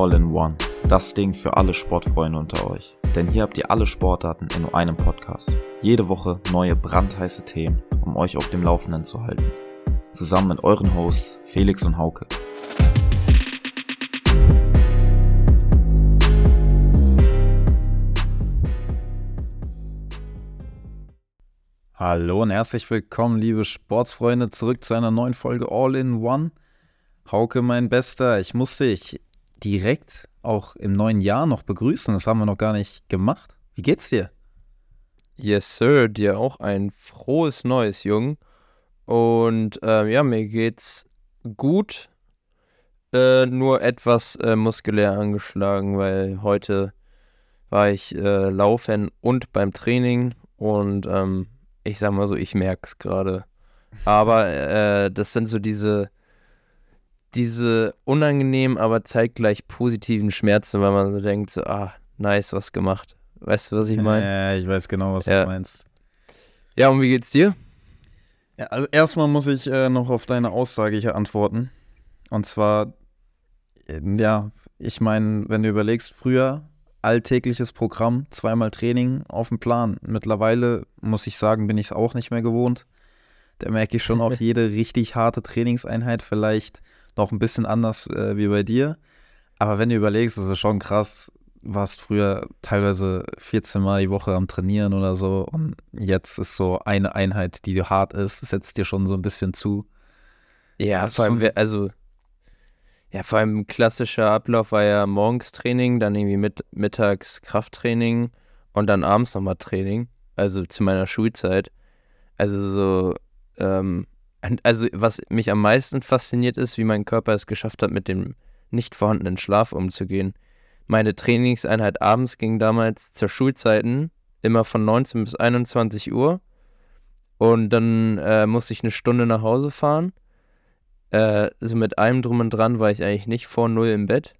All in One. Das Ding für alle Sportfreunde unter euch. Denn hier habt ihr alle Sportarten in nur einem Podcast. Jede Woche neue brandheiße Themen, um euch auf dem Laufenden zu halten. Zusammen mit euren Hosts Felix und Hauke. Hallo und herzlich willkommen, liebe Sportsfreunde, zurück zu einer neuen Folge All in One. Hauke, mein Bester, ich musste dich direkt auch im neuen Jahr noch begrüßen. Das haben wir noch gar nicht gemacht. Wie geht's dir? Yes, Sir, dir auch ein frohes neues Jung. Und äh, ja, mir geht's gut, äh, nur etwas äh, muskulär angeschlagen, weil heute war ich äh, laufen und beim Training und ähm, ich sag mal so, ich merke es gerade. Aber äh, das sind so diese diese unangenehmen, aber zeitgleich positiven Schmerzen, weil man so denkt, so, ah, nice, was gemacht. Weißt du, was ich meine? Ja, ich weiß genau, was ja. du meinst. Ja, und wie geht's dir? Ja, also erstmal muss ich äh, noch auf deine Aussage hier antworten. Und zwar, äh, ja, ich meine, wenn du überlegst, früher alltägliches Programm, zweimal Training auf dem Plan. Mittlerweile, muss ich sagen, bin ich es auch nicht mehr gewohnt. Da merke ich schon auch jede richtig harte Trainingseinheit vielleicht noch ein bisschen anders äh, wie bei dir. Aber wenn du überlegst, ist es schon krass, warst früher teilweise 14 Mal die Woche am Trainieren oder so und jetzt ist so eine Einheit, die hart ist, setzt dir schon so ein bisschen zu. Ja, vor allem, also, ja, vor allem klassischer Ablauf war ja morgens Training, dann irgendwie mit, mittags Krafttraining und dann abends nochmal Training, also zu meiner Schulzeit. Also so, ähm, also, was mich am meisten fasziniert ist, wie mein Körper es geschafft hat, mit dem nicht vorhandenen Schlaf umzugehen. Meine Trainingseinheit abends ging damals zur Schulzeiten immer von 19 bis 21 Uhr. Und dann äh, musste ich eine Stunde nach Hause fahren. Äh, so mit allem drum und dran war ich eigentlich nicht vor null im Bett.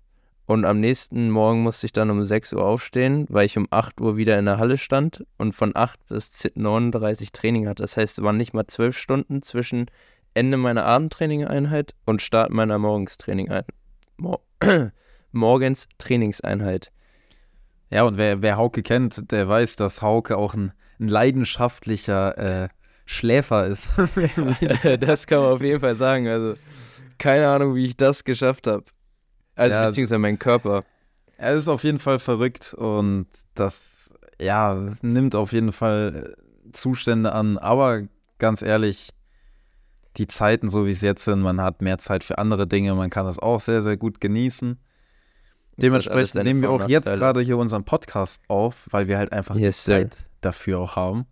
Und am nächsten Morgen musste ich dann um 6 Uhr aufstehen, weil ich um 8 Uhr wieder in der Halle stand und von 8 bis 39 Training hatte. Das heißt, es waren nicht mal 12 Stunden zwischen Ende meiner Abendtrainingeinheit und Start meiner Morgenstraining Mor Morgens Trainingseinheit. Ja, und wer, wer Hauke kennt, der weiß, dass Hauke auch ein, ein leidenschaftlicher äh, Schläfer ist. das kann man auf jeden Fall sagen. Also, keine Ahnung, wie ich das geschafft habe. Also ja, beziehungsweise mein Körper. Er ist auf jeden Fall verrückt und das, ja, nimmt auf jeden Fall Zustände an. Aber ganz ehrlich, die Zeiten, so wie es jetzt sind, man hat mehr Zeit für andere Dinge, man kann das auch sehr, sehr gut genießen. Dementsprechend nehmen wir auch jetzt gerade hier unseren Podcast auf, weil wir halt einfach yes, die Zeit dafür auch haben.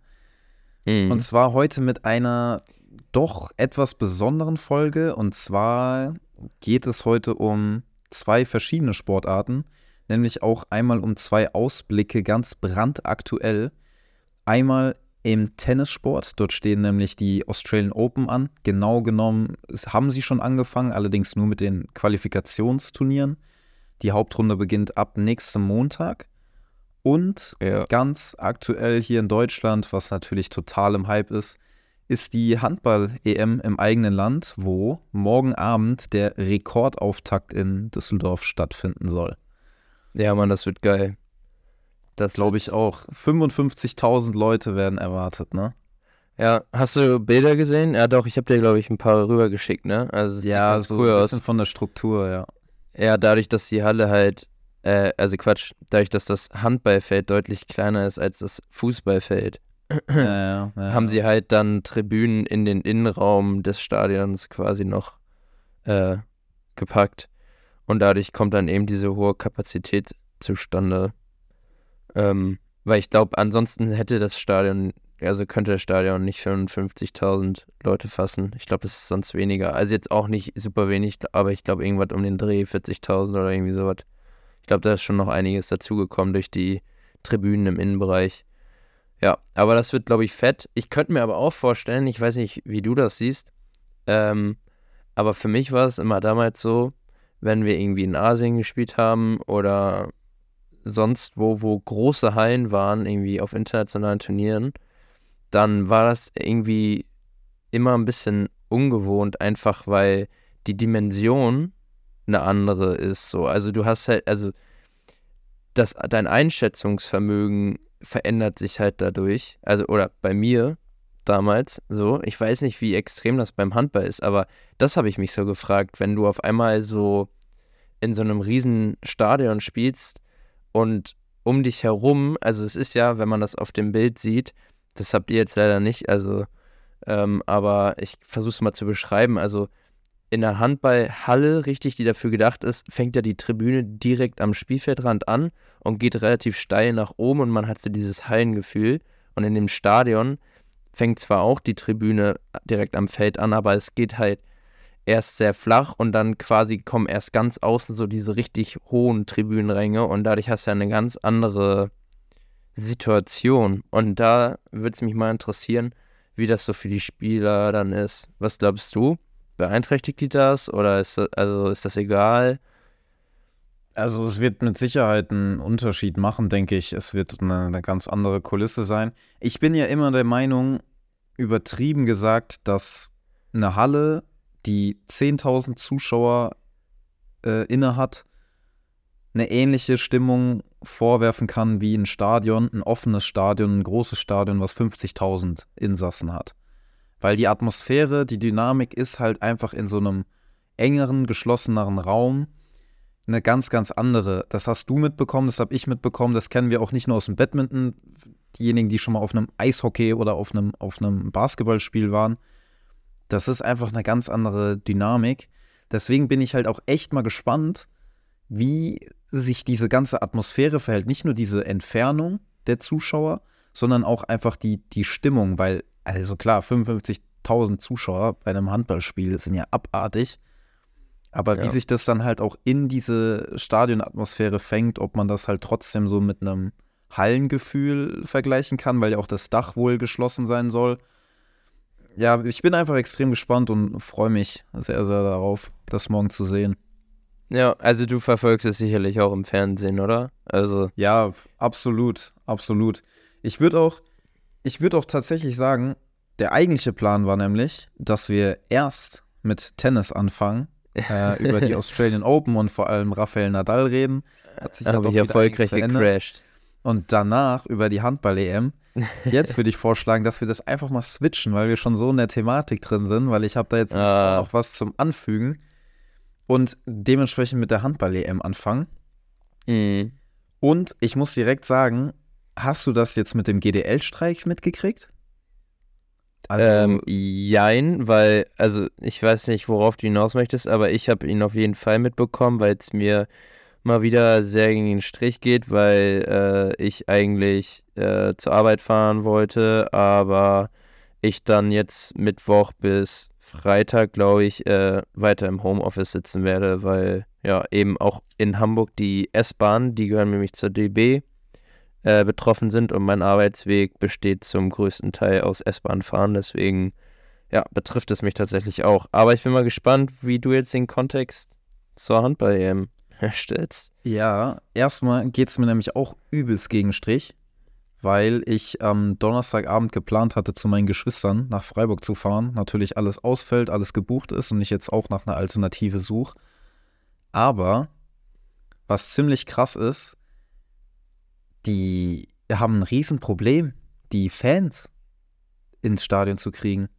Mhm. Und zwar heute mit einer doch etwas besonderen Folge. Und zwar geht es heute um zwei verschiedene Sportarten, nämlich auch einmal um zwei Ausblicke ganz brandaktuell. Einmal im Tennissport, dort stehen nämlich die Australian Open an. Genau genommen haben sie schon angefangen, allerdings nur mit den Qualifikationsturnieren. Die Hauptrunde beginnt ab nächstem Montag. Und ja. ganz aktuell hier in Deutschland, was natürlich total im Hype ist, ist die Handball-EM im eigenen Land, wo morgen Abend der Rekordauftakt in Düsseldorf stattfinden soll. Ja, Mann, das wird geil. Das glaube ich auch. 55.000 Leute werden erwartet, ne? Ja, hast du Bilder gesehen? Ja, doch, ich habe dir, glaube ich, ein paar rübergeschickt, ne? Also, ja, so cool ein bisschen aus. von der Struktur, ja. Ja, dadurch, dass die Halle halt, äh, also Quatsch, dadurch, dass das Handballfeld deutlich kleiner ist als das Fußballfeld, ja, ja, haben sie halt dann Tribünen in den Innenraum des Stadions quasi noch äh, gepackt. Und dadurch kommt dann eben diese hohe Kapazität zustande. Ähm, weil ich glaube, ansonsten hätte das Stadion, also könnte das Stadion nicht 55.000 Leute fassen. Ich glaube, das ist sonst weniger. Also jetzt auch nicht super wenig, aber ich glaube irgendwas um den Dreh 40.000 oder irgendwie sowas. Ich glaube, da ist schon noch einiges dazugekommen durch die Tribünen im Innenbereich. Ja, aber das wird, glaube ich, fett. Ich könnte mir aber auch vorstellen, ich weiß nicht, wie du das siehst, ähm, aber für mich war es immer damals so, wenn wir irgendwie in Asien gespielt haben oder sonst wo, wo große Hallen waren, irgendwie auf internationalen Turnieren, dann war das irgendwie immer ein bisschen ungewohnt, einfach weil die Dimension eine andere ist. So. Also du hast halt, also das, dein Einschätzungsvermögen verändert sich halt dadurch. Also, oder bei mir damals so. Ich weiß nicht, wie extrem das beim Handball ist, aber das habe ich mich so gefragt, wenn du auf einmal so in so einem riesen Stadion spielst und um dich herum, also es ist ja, wenn man das auf dem Bild sieht, das habt ihr jetzt leider nicht, also, ähm, aber ich versuche es mal zu beschreiben, also in der Handballhalle, richtig, die dafür gedacht ist, fängt ja die Tribüne direkt am Spielfeldrand an und geht relativ steil nach oben und man hat so dieses Hallengefühl. Und in dem Stadion fängt zwar auch die Tribüne direkt am Feld an, aber es geht halt erst sehr flach und dann quasi kommen erst ganz außen so diese richtig hohen Tribünenränge und dadurch hast du ja eine ganz andere Situation. Und da würde es mich mal interessieren, wie das so für die Spieler dann ist. Was glaubst du? Beeinträchtigt die das oder ist das, also ist das egal? Also es wird mit Sicherheit einen Unterschied machen, denke ich. Es wird eine, eine ganz andere Kulisse sein. Ich bin ja immer der Meinung, übertrieben gesagt, dass eine Halle, die 10.000 Zuschauer äh, inne hat, eine ähnliche Stimmung vorwerfen kann wie ein Stadion, ein offenes Stadion, ein großes Stadion, was 50.000 Insassen hat. Weil die Atmosphäre, die Dynamik ist halt einfach in so einem engeren, geschlosseneren Raum eine ganz, ganz andere. Das hast du mitbekommen, das habe ich mitbekommen, das kennen wir auch nicht nur aus dem Badminton. Diejenigen, die schon mal auf einem Eishockey oder auf einem, auf einem Basketballspiel waren. Das ist einfach eine ganz andere Dynamik. Deswegen bin ich halt auch echt mal gespannt, wie sich diese ganze Atmosphäre verhält. Nicht nur diese Entfernung der Zuschauer, sondern auch einfach die, die Stimmung, weil also klar, 55.000 Zuschauer bei einem Handballspiel sind ja abartig. Aber ja. wie sich das dann halt auch in diese Stadionatmosphäre fängt, ob man das halt trotzdem so mit einem Hallengefühl vergleichen kann, weil ja auch das Dach wohl geschlossen sein soll. Ja, ich bin einfach extrem gespannt und freue mich sehr, sehr darauf, das morgen zu sehen. Ja, also du verfolgst es sicherlich auch im Fernsehen, oder? Also ja, absolut, absolut. Ich würde auch, ich würde auch tatsächlich sagen, der eigentliche Plan war nämlich, dass wir erst mit Tennis anfangen, äh, über die Australian Open und vor allem Rafael Nadal reden. Hat sich Habe ich erfolgreich gecrashed. Und danach über die Handball-EM. Jetzt würde ich vorschlagen, dass wir das einfach mal switchen, weil wir schon so in der Thematik drin sind, weil ich habe da jetzt ah. noch was zum Anfügen und dementsprechend mit der Handball-EM anfangen. Mhm. Und ich muss direkt sagen, Hast du das jetzt mit dem GDL-Streik mitgekriegt? Also, ähm, jein, weil, also ich weiß nicht, worauf du hinaus möchtest, aber ich habe ihn auf jeden Fall mitbekommen, weil es mir mal wieder sehr gegen den Strich geht, weil äh, ich eigentlich äh, zur Arbeit fahren wollte, aber ich dann jetzt Mittwoch bis Freitag, glaube ich, äh, weiter im Homeoffice sitzen werde, weil ja eben auch in Hamburg die S-Bahn, die gehören nämlich zur DB, äh, betroffen sind und mein Arbeitsweg besteht zum größten Teil aus S-Bahn fahren. Deswegen, ja, betrifft es mich tatsächlich auch. Aber ich bin mal gespannt, wie du jetzt den Kontext zur Handball-EM herstellst. Ja, erstmal geht es mir nämlich auch übelst gegen Strich, weil ich am Donnerstagabend geplant hatte, zu meinen Geschwistern nach Freiburg zu fahren. Natürlich alles ausfällt, alles gebucht ist und ich jetzt auch nach einer Alternative suche. Aber was ziemlich krass ist, die haben ein Riesenproblem, die Fans ins Stadion zu kriegen.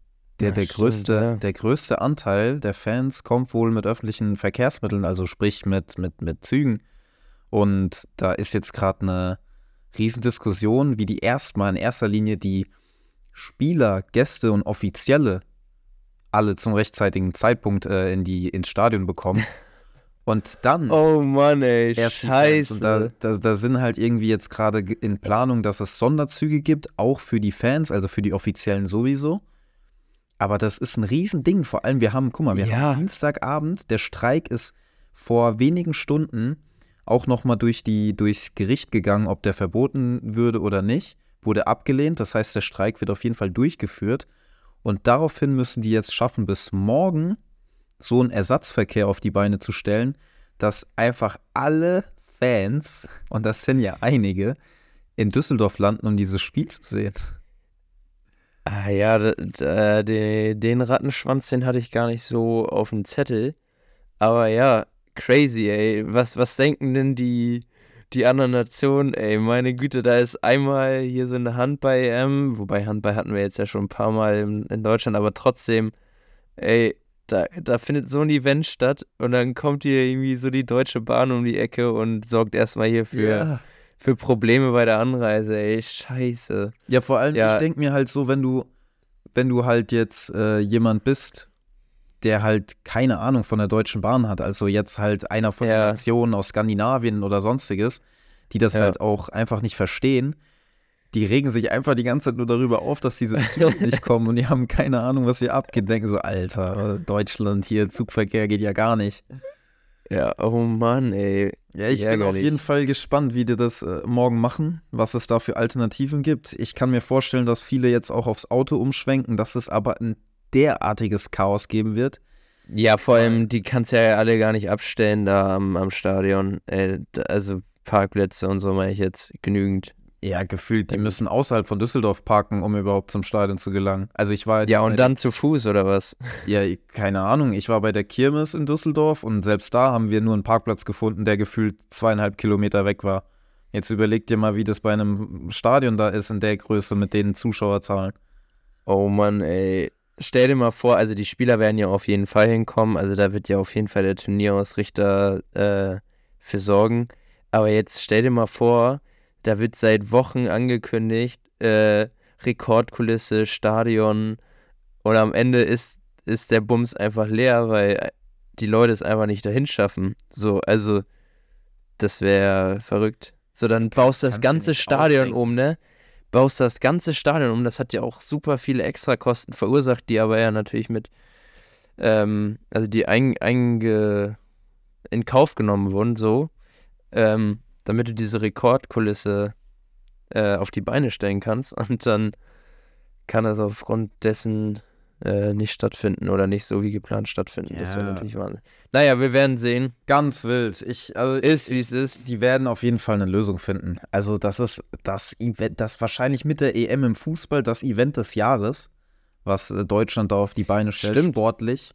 Der, ja, der, stimmt, größte, ja. der größte Anteil der Fans kommt wohl mit öffentlichen Verkehrsmitteln, also sprich mit, mit, mit Zügen. Und da ist jetzt gerade eine Riesendiskussion, wie die erstmal in erster Linie die Spieler, Gäste und Offizielle alle zum rechtzeitigen Zeitpunkt äh, in die, ins Stadion bekommen. Und dann. Oh Mann, ey, scheiße. Und da, da, da, sind halt irgendwie jetzt gerade in Planung, dass es Sonderzüge gibt, auch für die Fans, also für die Offiziellen sowieso. Aber das ist ein Riesending. Vor allem, wir haben, guck mal, wir ja. haben Dienstagabend, der Streik ist vor wenigen Stunden auch nochmal durch die, durchs Gericht gegangen, ob der verboten würde oder nicht. Wurde abgelehnt. Das heißt, der Streik wird auf jeden Fall durchgeführt. Und daraufhin müssen die jetzt schaffen, bis morgen so einen Ersatzverkehr auf die Beine zu stellen, dass einfach alle Fans, und das sind ja einige, in Düsseldorf landen, um dieses Spiel zu sehen. Ah ja, den Rattenschwanz, den hatte ich gar nicht so auf dem Zettel. Aber ja, crazy, ey. Was, was denken denn die, die anderen Nationen, ey? Meine Güte, da ist einmal hier so eine Handball-EM, wobei Handball hatten wir jetzt ja schon ein paar Mal in Deutschland, aber trotzdem, ey, da, da findet so ein Event statt und dann kommt hier irgendwie so die Deutsche Bahn um die Ecke und sorgt erstmal hier für, ja. für Probleme bei der Anreise, ey, scheiße. Ja, vor allem, ja. ich denke mir halt so, wenn du, wenn du halt jetzt äh, jemand bist, der halt keine Ahnung von der Deutschen Bahn hat, also jetzt halt einer von ja. den Nationen aus Skandinavien oder sonstiges, die das halt auch einfach nicht verstehen, die regen sich einfach die ganze Zeit nur darüber auf, dass diese Züge nicht kommen und die haben keine Ahnung, was hier abgeht. Denken so, Alter, Deutschland hier, Zugverkehr geht ja gar nicht. Ja, oh Mann, ey. Ja, ich bin auf jeden Fall gespannt, wie die das äh, morgen machen, was es da für Alternativen gibt. Ich kann mir vorstellen, dass viele jetzt auch aufs Auto umschwenken, dass es aber ein derartiges Chaos geben wird. Ja, vor allem, die kannst ja alle gar nicht abstellen da am, am Stadion. Äh, also Parkplätze und so meine ich jetzt genügend. Ja, gefühlt, die das müssen außerhalb von Düsseldorf parken, um überhaupt zum Stadion zu gelangen. Also ich war Ja, und dann zu Fuß oder was? Ja, keine Ahnung. Ich war bei der Kirmes in Düsseldorf und selbst da haben wir nur einen Parkplatz gefunden, der gefühlt zweieinhalb Kilometer weg war. Jetzt überleg dir mal, wie das bei einem Stadion da ist in der Größe mit den Zuschauerzahlen. Oh Mann, ey. Stell dir mal vor, also die Spieler werden ja auf jeden Fall hinkommen. Also da wird ja auf jeden Fall der Turnierausrichter äh, für sorgen. Aber jetzt stell dir mal vor, da wird seit Wochen angekündigt, äh, Rekordkulisse, Stadion und am Ende ist, ist der Bums einfach leer, weil die Leute es einfach nicht dahin schaffen. So, also, das wäre verrückt. So, dann baust du das ganze Stadion um, ne? Baust das ganze Stadion um. Das hat ja auch super viele Extrakosten verursacht, die aber ja natürlich mit, ähm, also die ein, einge, in Kauf genommen wurden, so. Ähm, damit du diese Rekordkulisse äh, auf die Beine stellen kannst. Und dann kann das aufgrund dessen äh, nicht stattfinden oder nicht so wie geplant stattfinden. Ja. Das wäre natürlich Wahnsinn. Naja, wir werden sehen. Ganz wild. Ich, also ist, wie es ist. Die werden auf jeden Fall eine Lösung finden. Also, das ist das Event, das wahrscheinlich mit der EM im Fußball das Event des Jahres, was äh, Deutschland da auf die Beine stellt, Stimmt. sportlich.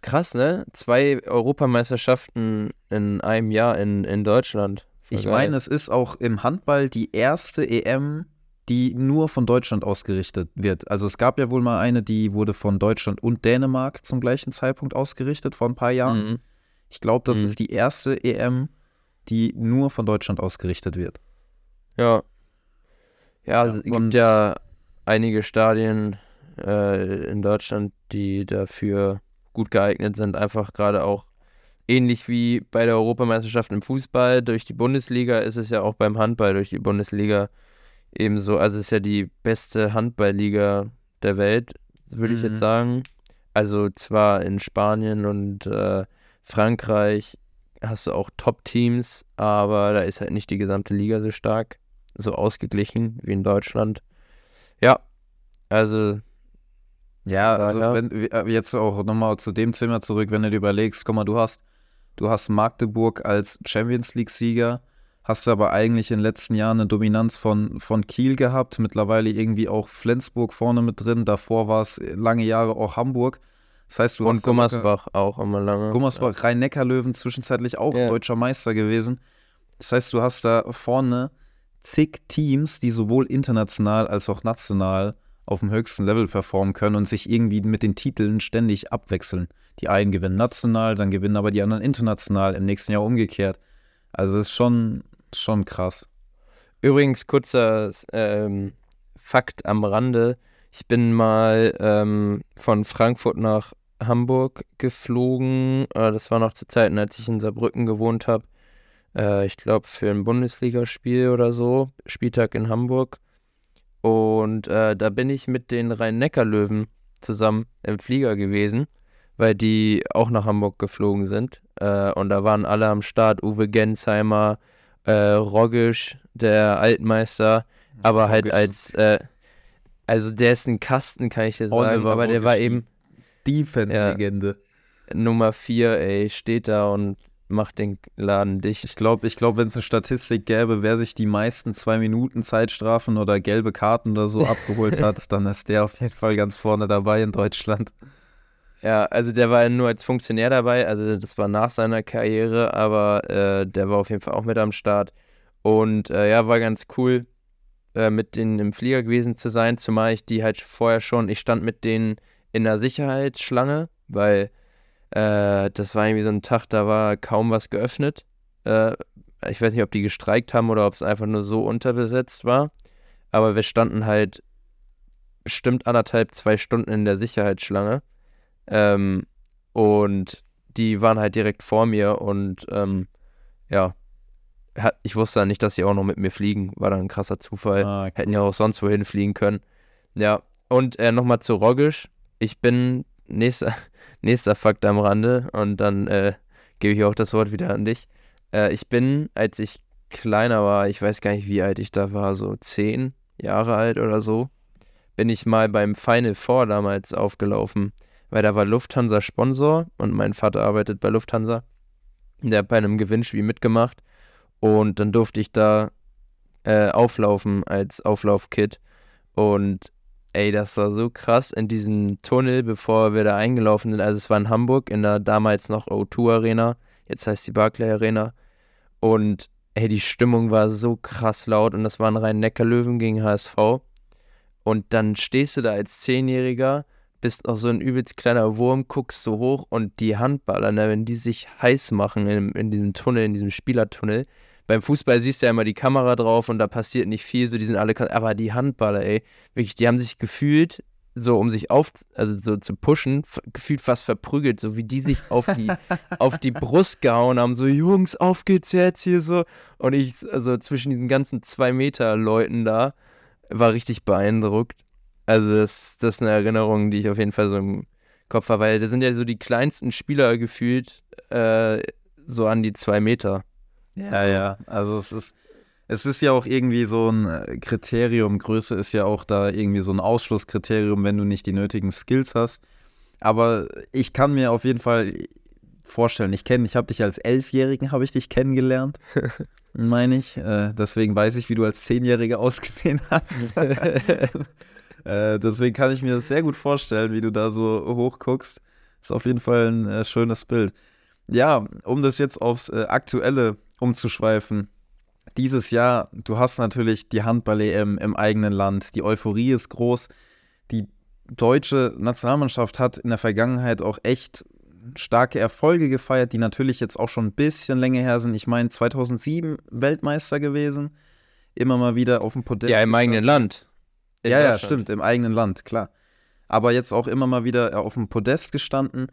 Krass, ne? Zwei Europameisterschaften in einem Jahr in, in Deutschland. Ich meine, es ist auch im Handball die erste EM, die nur von Deutschland ausgerichtet wird. Also es gab ja wohl mal eine, die wurde von Deutschland und Dänemark zum gleichen Zeitpunkt ausgerichtet, vor ein paar Jahren. Mhm. Ich glaube, das mhm. ist die erste EM, die nur von Deutschland ausgerichtet wird. Ja. Ja, es gibt ja einige Stadien äh, in Deutschland, die dafür gut geeignet sind, einfach gerade auch ähnlich wie bei der Europameisterschaft im Fußball durch die Bundesliga ist es ja auch beim Handball durch die Bundesliga ebenso. Also es ist ja die beste Handballliga der Welt, würde mhm. ich jetzt mhm. sagen. Also zwar in Spanien und äh, Frankreich hast du auch Top-Teams, aber da ist halt nicht die gesamte Liga so stark, so ausgeglichen wie in Deutschland. Ja, also ja, also wenn äh, jetzt auch nochmal zu dem Thema zurück, wenn du dir überlegst, guck mal, du hast Du hast Magdeburg als Champions League-Sieger, hast aber eigentlich in den letzten Jahren eine Dominanz von, von Kiel gehabt, mittlerweile irgendwie auch Flensburg vorne mit drin, davor war es lange Jahre auch Hamburg. Das heißt, du Und hast Gummersbach auch immer lange. Gummersbach, ja. Rhein-Neckar-Löwen zwischenzeitlich auch ja. deutscher Meister gewesen. Das heißt, du hast da vorne zig Teams, die sowohl international als auch national auf dem höchsten Level performen können und sich irgendwie mit den Titeln ständig abwechseln. Die einen gewinnen national, dann gewinnen aber die anderen international, im nächsten Jahr umgekehrt. Also es ist schon, schon krass. Übrigens, kurzer ähm, Fakt am Rande. Ich bin mal ähm, von Frankfurt nach Hamburg geflogen. Äh, das war noch zu Zeiten, als ich in Saarbrücken gewohnt habe. Äh, ich glaube, für ein Bundesligaspiel oder so. Spieltag in Hamburg. Und äh, da bin ich mit den Rhein-Neckar-Löwen zusammen im Flieger gewesen, weil die auch nach Hamburg geflogen sind. Äh, und da waren alle am Start: Uwe Gensheimer, äh, Roggisch, der Altmeister, aber halt als. Äh, also, der ist ein Kasten, kann ich dir sagen, Oliver aber der Roggisch, war eben. Defense-Legende. Ja, Nummer 4, ey, steht da und macht den Laden dicht. Ich glaube, ich glaub, wenn es eine Statistik gäbe, wer sich die meisten zwei Minuten Zeitstrafen oder gelbe Karten oder so abgeholt hat, dann ist der auf jeden Fall ganz vorne dabei in Deutschland. Ja, also der war nur als Funktionär dabei, also das war nach seiner Karriere, aber äh, der war auf jeden Fall auch mit am Start. Und äh, ja, war ganz cool, äh, mit denen im Flieger gewesen zu sein, zumal ich die halt vorher schon, ich stand mit denen in der Sicherheitsschlange, weil äh, das war irgendwie so ein Tag, da war kaum was geöffnet. Äh, ich weiß nicht, ob die gestreikt haben oder ob es einfach nur so unterbesetzt war. Aber wir standen halt bestimmt anderthalb, zwei Stunden in der Sicherheitsschlange. Ähm, und die waren halt direkt vor mir und ähm, ja, ich wusste dann nicht, dass sie auch noch mit mir fliegen. War dann ein krasser Zufall. Ah, cool. Hätten ja auch sonst wohin fliegen können. Ja, und äh, nochmal zu Rogisch. Ich bin nächster, nächster Fakt am Rande und dann äh, gebe ich auch das Wort wieder an dich. Äh, ich bin, als ich kleiner war, ich weiß gar nicht, wie alt ich da war, so zehn Jahre alt oder so, bin ich mal beim Final Four damals aufgelaufen, weil da war Lufthansa Sponsor und mein Vater arbeitet bei Lufthansa. Der hat bei einem Gewinnspiel mitgemacht und dann durfte ich da äh, auflaufen als Auflaufkit und ey, das war so krass in diesem Tunnel, bevor wir da eingelaufen sind. Also es war in Hamburg in der damals noch O2 Arena, jetzt heißt die Barclay Arena und ey, die Stimmung war so krass laut und das waren rein Neckarlöwen gegen HSV. Und dann stehst du da als Zehnjähriger, bist auch so ein übelst kleiner Wurm, guckst so hoch und die Handballer, ne, wenn die sich heiß machen in, in diesem Tunnel, in diesem Spielertunnel, beim Fußball siehst du ja immer die Kamera drauf und da passiert nicht viel, so die sind alle, aber die Handballer, ey, wirklich, die haben sich gefühlt so um sich auf, also so zu pushen, gefühlt fast verprügelt, so wie die sich auf die, auf die Brust gehauen haben, so Jungs, auf geht's jetzt hier so. Und ich, also zwischen diesen ganzen zwei Meter Leuten da, war richtig beeindruckt. Also das, das ist eine Erinnerung, die ich auf jeden Fall so im Kopf habe, weil das sind ja so die kleinsten Spieler gefühlt, äh, so an die zwei Meter. Ja, ja, also es ist es ist ja auch irgendwie so ein äh, Kriterium, Größe ist ja auch da irgendwie so ein Ausschlusskriterium, wenn du nicht die nötigen Skills hast. Aber ich kann mir auf jeden Fall vorstellen, ich kenne, ich habe dich als Elfjährigen, habe ich dich kennengelernt, meine ich. Äh, deswegen weiß ich, wie du als Zehnjähriger ausgesehen hast. äh, deswegen kann ich mir das sehr gut vorstellen, wie du da so hochguckst. Ist auf jeden Fall ein äh, schönes Bild. Ja, um das jetzt aufs äh, Aktuelle umzuschweifen dieses Jahr, du hast natürlich die Handball-EM im eigenen Land, die Euphorie ist groß. Die deutsche Nationalmannschaft hat in der Vergangenheit auch echt starke Erfolge gefeiert, die natürlich jetzt auch schon ein bisschen länger her sind. Ich meine, 2007 Weltmeister gewesen, immer mal wieder auf dem Podest. Ja, im eigenen Land. ja, ja, stimmt, im eigenen Land, klar. Aber jetzt auch immer mal wieder auf dem Podest gestanden.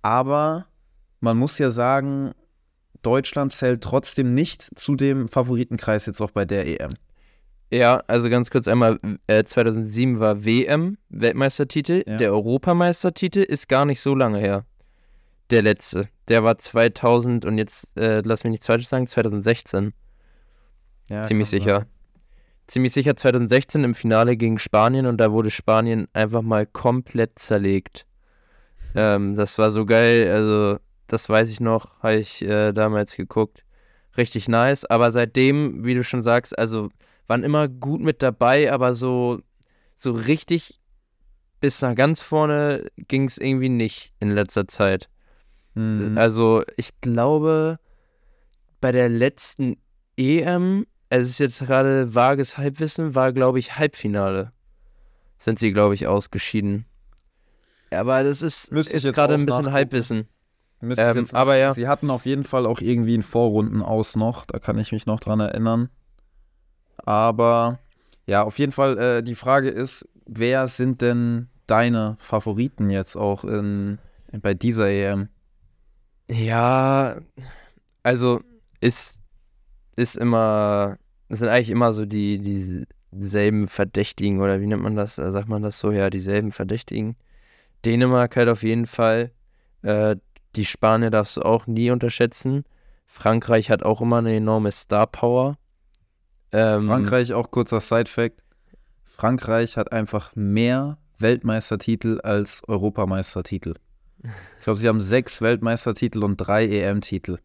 Aber man muss ja sagen, Deutschland zählt trotzdem nicht zu dem Favoritenkreis jetzt auch bei der EM. Ja, also ganz kurz einmal, äh, 2007 war WM, Weltmeistertitel. Ja. Der Europameistertitel ist gar nicht so lange her. Der letzte. Der war 2000 und jetzt, äh, lass mich nicht falsch sagen, 2016. Ja, Ziemlich sicher. Sein. Ziemlich sicher 2016 im Finale gegen Spanien und da wurde Spanien einfach mal komplett zerlegt. Ähm, das war so geil, also das weiß ich noch, habe ich äh, damals geguckt. Richtig nice. Aber seitdem, wie du schon sagst, also waren immer gut mit dabei, aber so, so richtig bis nach ganz vorne ging es irgendwie nicht in letzter Zeit. Mhm. Also ich glaube, bei der letzten EM, es ist jetzt gerade vages Halbwissen, war, glaube ich, Halbfinale. Sind sie, glaube ich, ausgeschieden. Aber das ist, ist gerade ein bisschen Halbwissen. Ähm, aber ja. Sie hatten auf jeden Fall auch irgendwie einen Vorrunden aus noch, da kann ich mich noch dran erinnern. Aber ja, auf jeden Fall, äh, die Frage ist, wer sind denn deine Favoriten jetzt auch in, bei dieser EM? Ja, also ist, ist immer, es sind eigentlich immer so die, dieselben Verdächtigen oder wie nennt man das? Sagt man das so? Ja, dieselben Verdächtigen. Dänemark halt auf jeden Fall. Äh, die Spanier darfst du auch nie unterschätzen. Frankreich hat auch immer eine enorme Star Power. Ähm, Frankreich, auch kurzer Side-Fact: Frankreich hat einfach mehr Weltmeistertitel als Europameistertitel. Ich glaube, sie haben sechs Weltmeistertitel und drei EM-Titel.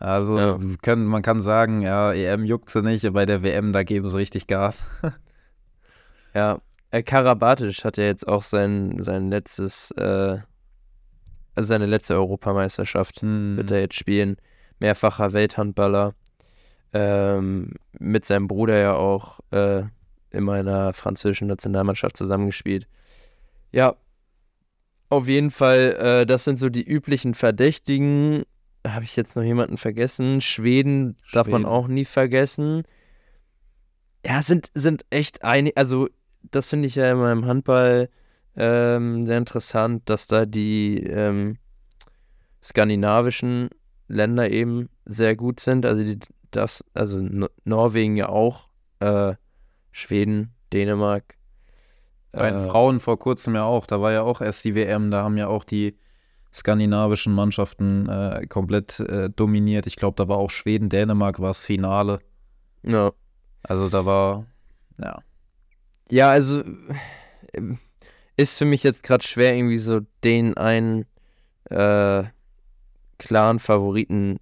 Also ja. können, man kann sagen, ja, EM juckt sie nicht, bei der WM, da geben sie richtig Gas. ja, Karabatic hat ja jetzt auch sein, sein letztes äh, also seine letzte Europameisterschaft hm. wird er jetzt spielen. Mehrfacher Welthandballer. Ähm, mit seinem Bruder ja auch äh, in meiner französischen Nationalmannschaft zusammengespielt. Ja, auf jeden Fall, äh, das sind so die üblichen Verdächtigen. Habe ich jetzt noch jemanden vergessen? Schweden, Schweden. darf man auch nie vergessen. Ja, sind, sind echt einige, also das finde ich ja immer im Handball ähm, sehr interessant, dass da die ähm, skandinavischen Länder eben sehr gut sind. Also die, das, also no Norwegen ja auch, äh, Schweden, Dänemark. Bei den äh, Frauen vor kurzem ja auch, da war ja auch erst die WM, da haben ja auch die skandinavischen Mannschaften äh, komplett äh, dominiert. Ich glaube, da war auch Schweden, Dänemark war das Finale. Ja. Also da war, ja. Ja, also ist für mich jetzt gerade schwer, irgendwie so den einen äh, klaren Favoriten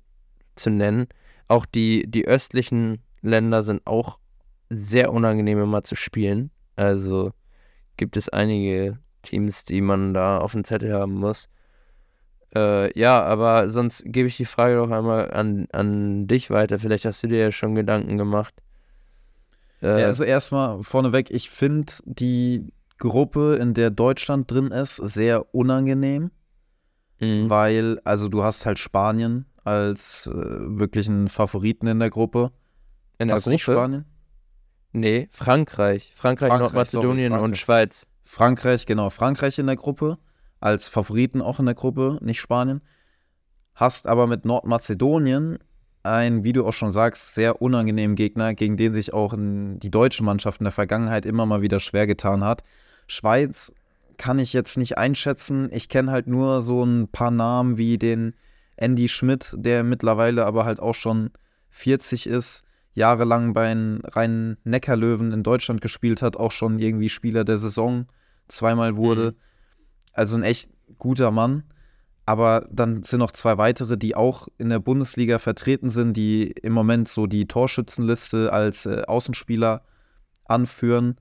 zu nennen. Auch die, die östlichen Länder sind auch sehr unangenehm immer zu spielen. Also gibt es einige Teams, die man da auf dem Zettel haben muss. Äh, ja, aber sonst gebe ich die Frage doch einmal an, an dich weiter. Vielleicht hast du dir ja schon Gedanken gemacht. Äh, ja, also erstmal vorneweg, ich finde die Gruppe, in der Deutschland drin ist, sehr unangenehm. Mhm. Weil, also du hast halt Spanien als äh, wirklichen Favoriten in der Gruppe. In der hast Gruppe? Spanien? Nee, Frankreich. Frankreich, Frankreich Nordmazedonien sorry, und Schweiz. Frankreich, genau. Frankreich in der Gruppe. Als Favoriten auch in der Gruppe, nicht Spanien. Hast aber mit Nordmazedonien ein, wie du auch schon sagst, sehr unangenehmen Gegner, gegen den sich auch die deutsche Mannschaft in der Vergangenheit immer mal wieder schwer getan hat. Schweiz kann ich jetzt nicht einschätzen. Ich kenne halt nur so ein paar Namen wie den Andy Schmidt, der mittlerweile aber halt auch schon 40 ist jahrelang bei den reinen Neckarlöwen in Deutschland gespielt hat, auch schon irgendwie Spieler der Saison zweimal wurde. Mhm. Also ein echt guter Mann. Aber dann sind noch zwei weitere, die auch in der Bundesliga vertreten sind, die im Moment so die Torschützenliste als äh, Außenspieler anführen.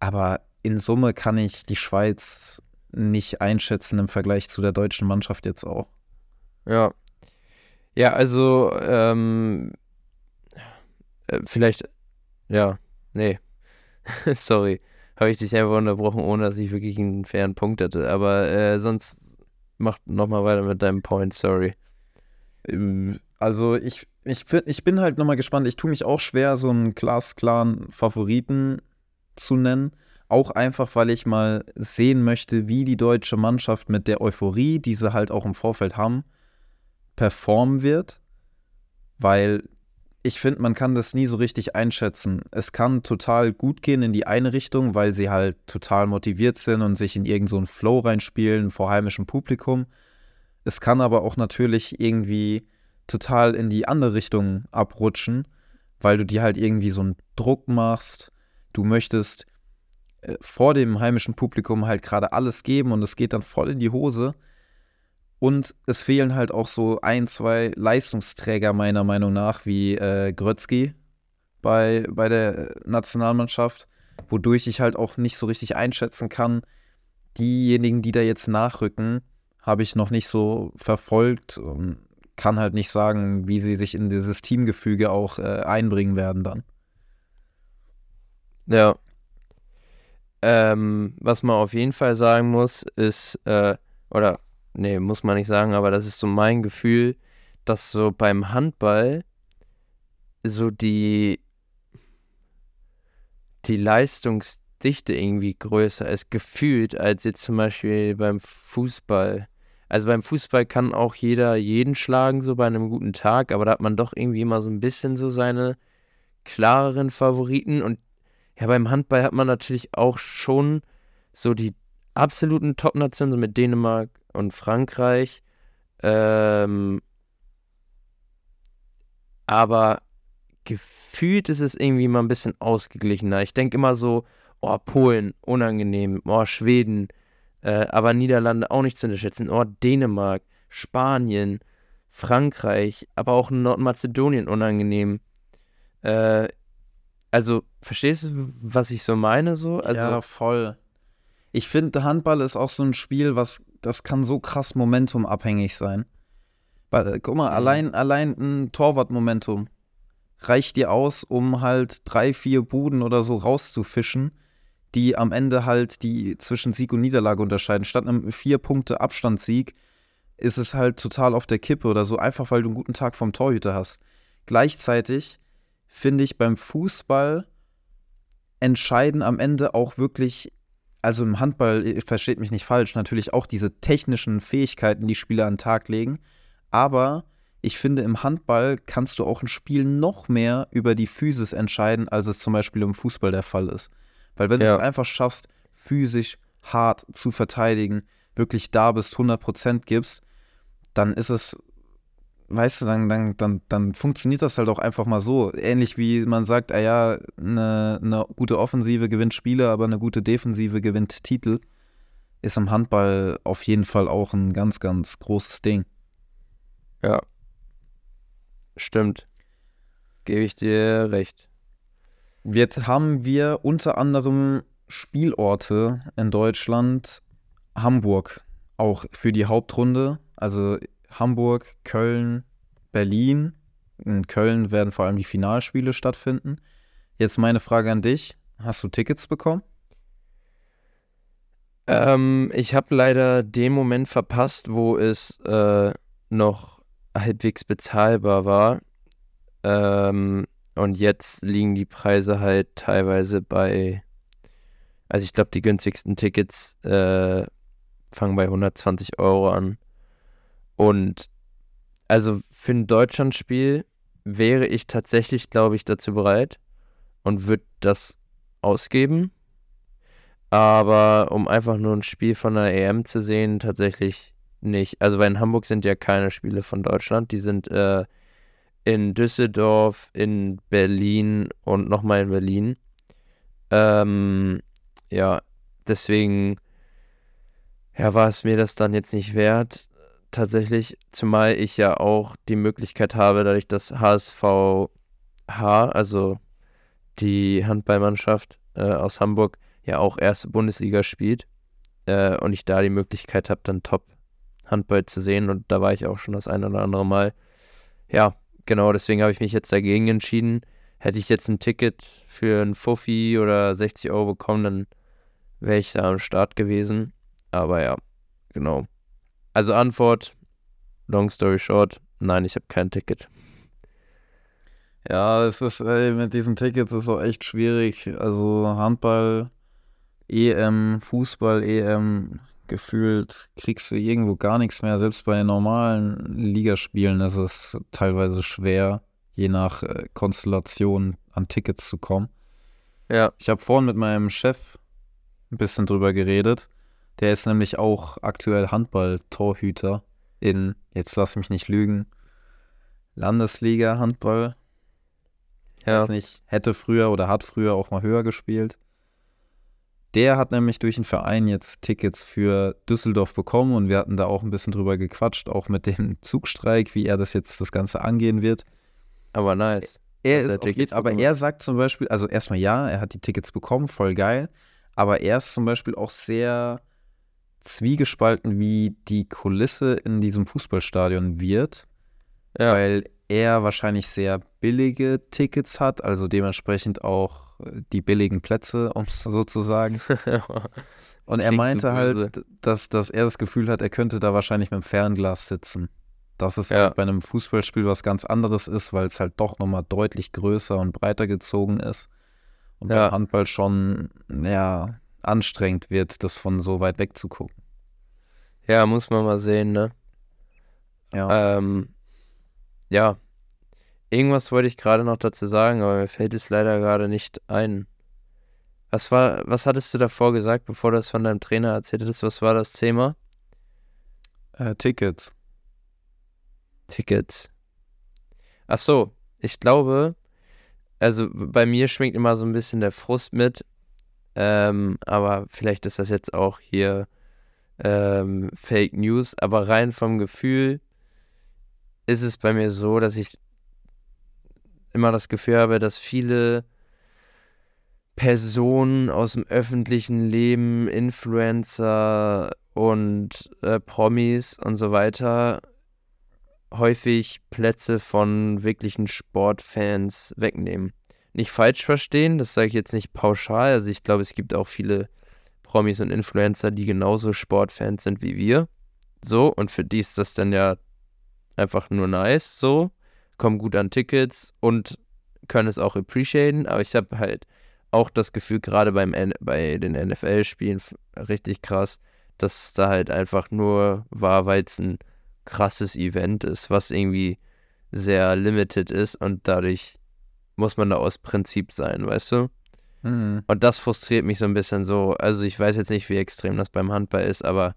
Aber in Summe kann ich die Schweiz nicht einschätzen im Vergleich zu der deutschen Mannschaft jetzt auch. Ja. Ja, also ähm, äh, vielleicht, ja, nee. Sorry. Habe ich dich einfach unterbrochen, ohne dass ich wirklich einen fairen Punkt hatte. Aber äh, sonst mach nochmal weiter mit deinem Point, sorry. Ähm, also ich, ich, ich bin halt nochmal gespannt. Ich tue mich auch schwer, so einen glasklaren Favoriten zu nennen. Auch einfach, weil ich mal sehen möchte, wie die deutsche Mannschaft mit der Euphorie, die sie halt auch im Vorfeld haben, performen wird. Weil ich finde, man kann das nie so richtig einschätzen. Es kann total gut gehen in die eine Richtung, weil sie halt total motiviert sind und sich in irgendeinen so Flow reinspielen vor heimischem Publikum. Es kann aber auch natürlich irgendwie total in die andere Richtung abrutschen, weil du dir halt irgendwie so einen Druck machst. Du möchtest vor dem heimischen Publikum halt gerade alles geben und es geht dann voll in die Hose. Und es fehlen halt auch so ein, zwei Leistungsträger meiner Meinung nach, wie äh, Grötzky bei, bei der Nationalmannschaft, wodurch ich halt auch nicht so richtig einschätzen kann. Diejenigen, die da jetzt nachrücken, habe ich noch nicht so verfolgt und kann halt nicht sagen, wie sie sich in dieses Teamgefüge auch äh, einbringen werden dann. Ja. Ähm, was man auf jeden Fall sagen muss, ist, äh, oder nee, muss man nicht sagen, aber das ist so mein Gefühl, dass so beim Handball so die, die Leistungsdichte irgendwie größer ist, gefühlt, als jetzt zum Beispiel beim Fußball. Also beim Fußball kann auch jeder jeden schlagen, so bei einem guten Tag, aber da hat man doch irgendwie immer so ein bisschen so seine klareren Favoriten. Und ja, beim Handball hat man natürlich auch schon so die absoluten Top-Nationen, so mit Dänemark, und Frankreich. Ähm, aber gefühlt ist es irgendwie mal ein bisschen ausgeglichener. Ich denke immer so, oh, Polen, unangenehm, oh, Schweden, äh, aber Niederlande auch nicht zu unterschätzen, oh, Dänemark, Spanien, Frankreich, aber auch Nordmazedonien unangenehm. Äh, also, verstehst du, was ich so meine? So? Also, ja, voll. Ich finde, Handball ist auch so ein Spiel, was das kann so krass momentumabhängig sein. Weil, äh, guck mal, mhm. allein, allein ein Torwart-Momentum reicht dir aus, um halt drei, vier Buden oder so rauszufischen, die am Ende halt die zwischen Sieg und Niederlage unterscheiden. Statt einem vier Punkte Abstandssieg ist es halt total auf der Kippe oder so, einfach weil du einen guten Tag vom Torhüter hast. Gleichzeitig finde ich beim Fußball entscheiden am Ende auch wirklich, also im Handball, versteht mich nicht falsch, natürlich auch diese technischen Fähigkeiten, die Spieler an den Tag legen. Aber ich finde, im Handball kannst du auch ein Spiel noch mehr über die Physis entscheiden, als es zum Beispiel im Fußball der Fall ist. Weil wenn ja. du es einfach schaffst, physisch hart zu verteidigen, wirklich da bist, 100% gibst, dann ist es, weißt du, dann, dann, dann, dann funktioniert das halt auch einfach mal so. Ähnlich wie man sagt, ah ja, eine, eine gute Offensive gewinnt Spiele, aber eine gute Defensive gewinnt Titel, ist im Handball auf jeden Fall auch ein ganz, ganz großes Ding. Ja. Stimmt. Gebe ich dir recht. Jetzt haben wir unter anderem Spielorte in Deutschland, Hamburg auch für die Hauptrunde. Also Hamburg, Köln, Berlin. In Köln werden vor allem die Finalspiele stattfinden. Jetzt meine Frage an dich. Hast du Tickets bekommen? Ähm, ich habe leider den Moment verpasst, wo es äh, noch halbwegs bezahlbar war. Ähm, und jetzt liegen die Preise halt teilweise bei, also ich glaube, die günstigsten Tickets äh, fangen bei 120 Euro an. Und also für ein Deutschlandspiel wäre ich tatsächlich, glaube ich, dazu bereit und würde das ausgeben. Aber um einfach nur ein Spiel von der EM zu sehen, tatsächlich nicht. Also weil in Hamburg sind ja keine Spiele von Deutschland. Die sind äh, in Düsseldorf, in Berlin und nochmal in Berlin. Ähm, ja, deswegen ja, war es mir das dann jetzt nicht wert. Tatsächlich, zumal ich ja auch die Möglichkeit habe, dadurch, dass HSVH, also die Handballmannschaft äh, aus Hamburg, ja auch erste Bundesliga spielt äh, und ich da die Möglichkeit habe, dann Top Handball zu sehen und da war ich auch schon das ein oder andere Mal. Ja, genau, deswegen habe ich mich jetzt dagegen entschieden. Hätte ich jetzt ein Ticket für ein Fuffi oder 60 Euro bekommen, dann wäre ich da am Start gewesen. Aber ja, genau. Also Antwort, long story short, nein, ich habe kein Ticket. Ja, es ist ey, mit diesen Tickets ist auch echt schwierig. Also Handball, EM, Fußball, EM, gefühlt kriegst du irgendwo gar nichts mehr. Selbst bei normalen Ligaspielen ist es teilweise schwer, je nach äh, Konstellation an Tickets zu kommen. Ja. Ich habe vorhin mit meinem Chef ein bisschen drüber geredet. Der ist nämlich auch aktuell Handball-Torhüter in, jetzt lass mich nicht lügen, Landesliga Handball. Ja. Weiß nicht, hätte früher oder hat früher auch mal höher gespielt. Der hat nämlich durch den Verein jetzt Tickets für Düsseldorf bekommen und wir hatten da auch ein bisschen drüber gequatscht, auch mit dem Zugstreik, wie er das jetzt das Ganze angehen wird. Aber nice. Er ist jeden, aber er sagt zum Beispiel, also erstmal ja, er hat die Tickets bekommen, voll geil, aber er ist zum Beispiel auch sehr zwiegespalten, wie die Kulisse in diesem Fußballstadion wird, ja. weil er wahrscheinlich sehr billige Tickets hat, also dementsprechend auch die billigen Plätze, um es so zu sagen. Und er meinte halt, dass, dass er das Gefühl hat, er könnte da wahrscheinlich mit dem Fernglas sitzen. Dass es ja. halt bei einem Fußballspiel was ganz anderes ist, weil es halt doch nochmal deutlich größer und breiter gezogen ist. Und ja. beim Handball schon, ja, anstrengend wird, das von so weit weg zu gucken. Ja, muss man mal sehen, ne? Ja. Ähm, ja, Irgendwas wollte ich gerade noch dazu sagen, aber mir fällt es leider gerade nicht ein. Was war, was hattest du davor gesagt, bevor du es von deinem Trainer erzählt hast? Was war das Thema? Äh, Tickets. Tickets. Ach so, ich glaube, also bei mir schwingt immer so ein bisschen der Frust mit, ähm, aber vielleicht ist das jetzt auch hier ähm, Fake News, aber rein vom Gefühl ist es bei mir so, dass ich immer das Gefühl habe, dass viele Personen aus dem öffentlichen Leben, Influencer und äh, Promis und so weiter häufig Plätze von wirklichen Sportfans wegnehmen. Nicht falsch verstehen, das sage ich jetzt nicht pauschal. Also ich glaube, es gibt auch viele Promis und Influencer, die genauso Sportfans sind wie wir. So, und für die ist das dann ja einfach nur nice, so. Kommen gut an Tickets und können es auch appreciaten. Aber ich habe halt auch das Gefühl, gerade beim bei den NFL-Spielen richtig krass, dass es da halt einfach nur war, weil es ein krasses Event ist, was irgendwie sehr limited ist und dadurch muss man da aus Prinzip sein, weißt du? Mhm. Und das frustriert mich so ein bisschen so. Also ich weiß jetzt nicht, wie extrem das beim Handball ist, aber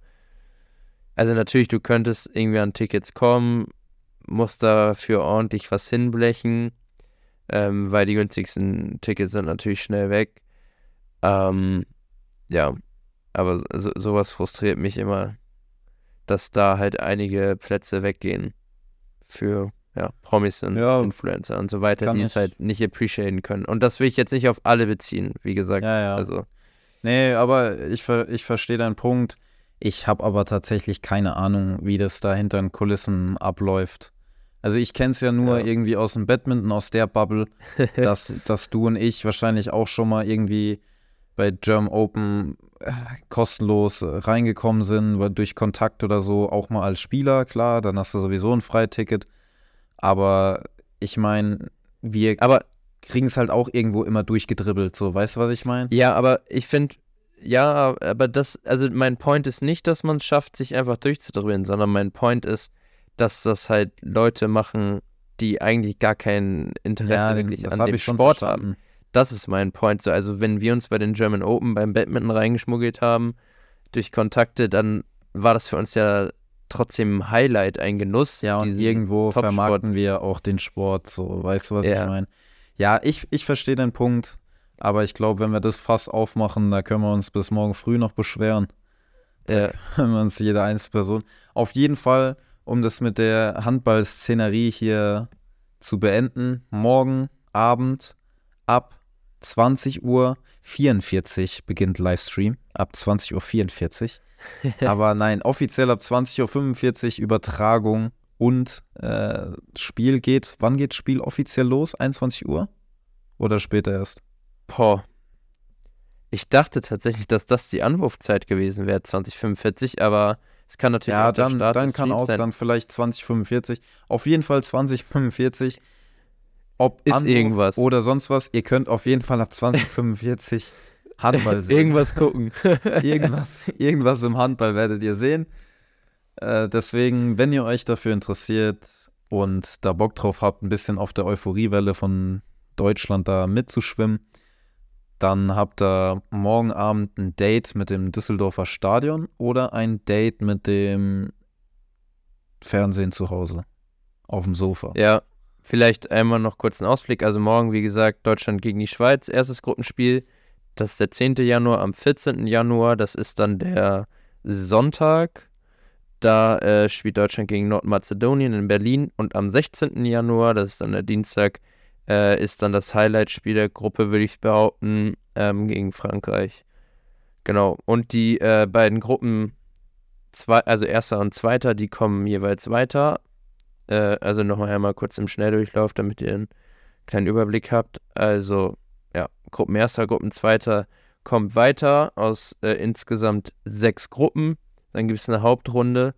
also natürlich, du könntest irgendwie an Tickets kommen, musst dafür ordentlich was hinblechen, ähm, weil die günstigsten Tickets sind natürlich schnell weg. Ähm, ja, aber so, sowas frustriert mich immer, dass da halt einige Plätze weggehen für ja, Promis und ja, Influencer und so weiter, die es halt nicht appreciaten können. Und das will ich jetzt nicht auf alle beziehen, wie gesagt. Ja, ja. Also. Nee, aber ich, ich verstehe deinen Punkt. Ich habe aber tatsächlich keine Ahnung, wie das da hinter den Kulissen abläuft. Also ich kenne es ja nur ja. irgendwie aus dem Badminton, aus der Bubble, dass, dass du und ich wahrscheinlich auch schon mal irgendwie bei German Open äh, kostenlos reingekommen sind, durch Kontakt oder so, auch mal als Spieler, klar, dann hast du sowieso ein Freiticket. Aber ich meine, wir kriegen es halt auch irgendwo immer durchgedribbelt, so, weißt du, was ich meine? Ja, aber ich finde, ja, aber das, also mein Point ist nicht, dass man es schafft, sich einfach durchzudribbeln, sondern mein Point ist, dass das halt Leute machen, die eigentlich gar kein Interesse ja, wirklich an dem Sport verstanden. haben. Das ist mein Point. So, also wenn wir uns bei den German Open beim Badminton reingeschmuggelt haben durch Kontakte, dann war das für uns ja trotzdem ein Highlight, ein Genuss. Ja, und irgendwo vermarkten wir auch den Sport, so, weißt du, was ja. ich meine? Ja, ich, ich verstehe den Punkt, aber ich glaube, wenn wir das Fass aufmachen, da können wir uns bis morgen früh noch beschweren. Ja. Können wir uns jede einzelne Person. Auf jeden Fall, um das mit der Handball-Szenerie hier zu beenden, morgen Abend ab 20 Uhr 44 beginnt Livestream. Ab 20.44 Uhr 44. Aber nein, offiziell ab 20.45 Uhr Übertragung und äh, Spiel geht. Wann geht Spiel offiziell los? 21 Uhr? Oder später erst? Boah. Ich dachte tatsächlich, dass das die Anwurfzeit gewesen wäre, 2045, aber es kann natürlich ja, auch dann, der Start dann kann auch sein. dann vielleicht 2045. Auf jeden Fall 2045. Ob ist Anruf irgendwas oder sonst was, ihr könnt auf jeden Fall ab 2045 Handball sehen. irgendwas gucken. irgendwas, irgendwas im Handball werdet ihr sehen. Äh, deswegen, wenn ihr euch dafür interessiert und da Bock drauf habt, ein bisschen auf der Euphoriewelle von Deutschland da mitzuschwimmen, dann habt ihr morgen Abend ein Date mit dem Düsseldorfer Stadion oder ein Date mit dem Fernsehen zu Hause auf dem Sofa. Ja, vielleicht einmal noch kurz einen Ausblick. Also morgen, wie gesagt, Deutschland gegen die Schweiz, erstes Gruppenspiel. Das ist der 10. Januar. Am 14. Januar, das ist dann der Sonntag. Da äh, spielt Deutschland gegen Nordmazedonien in Berlin. Und am 16. Januar, das ist dann der Dienstag, äh, ist dann das Highlight-Spiel der Gruppe, würde ich behaupten, ähm, gegen Frankreich. Genau. Und die äh, beiden Gruppen, zwei, also erster und zweiter, die kommen jeweils weiter. Äh, also nochmal einmal kurz im Schnelldurchlauf, damit ihr einen kleinen Überblick habt. Also ja, Gruppenerster, Gruppenzweiter kommt weiter aus äh, insgesamt sechs Gruppen. Dann gibt es eine Hauptrunde.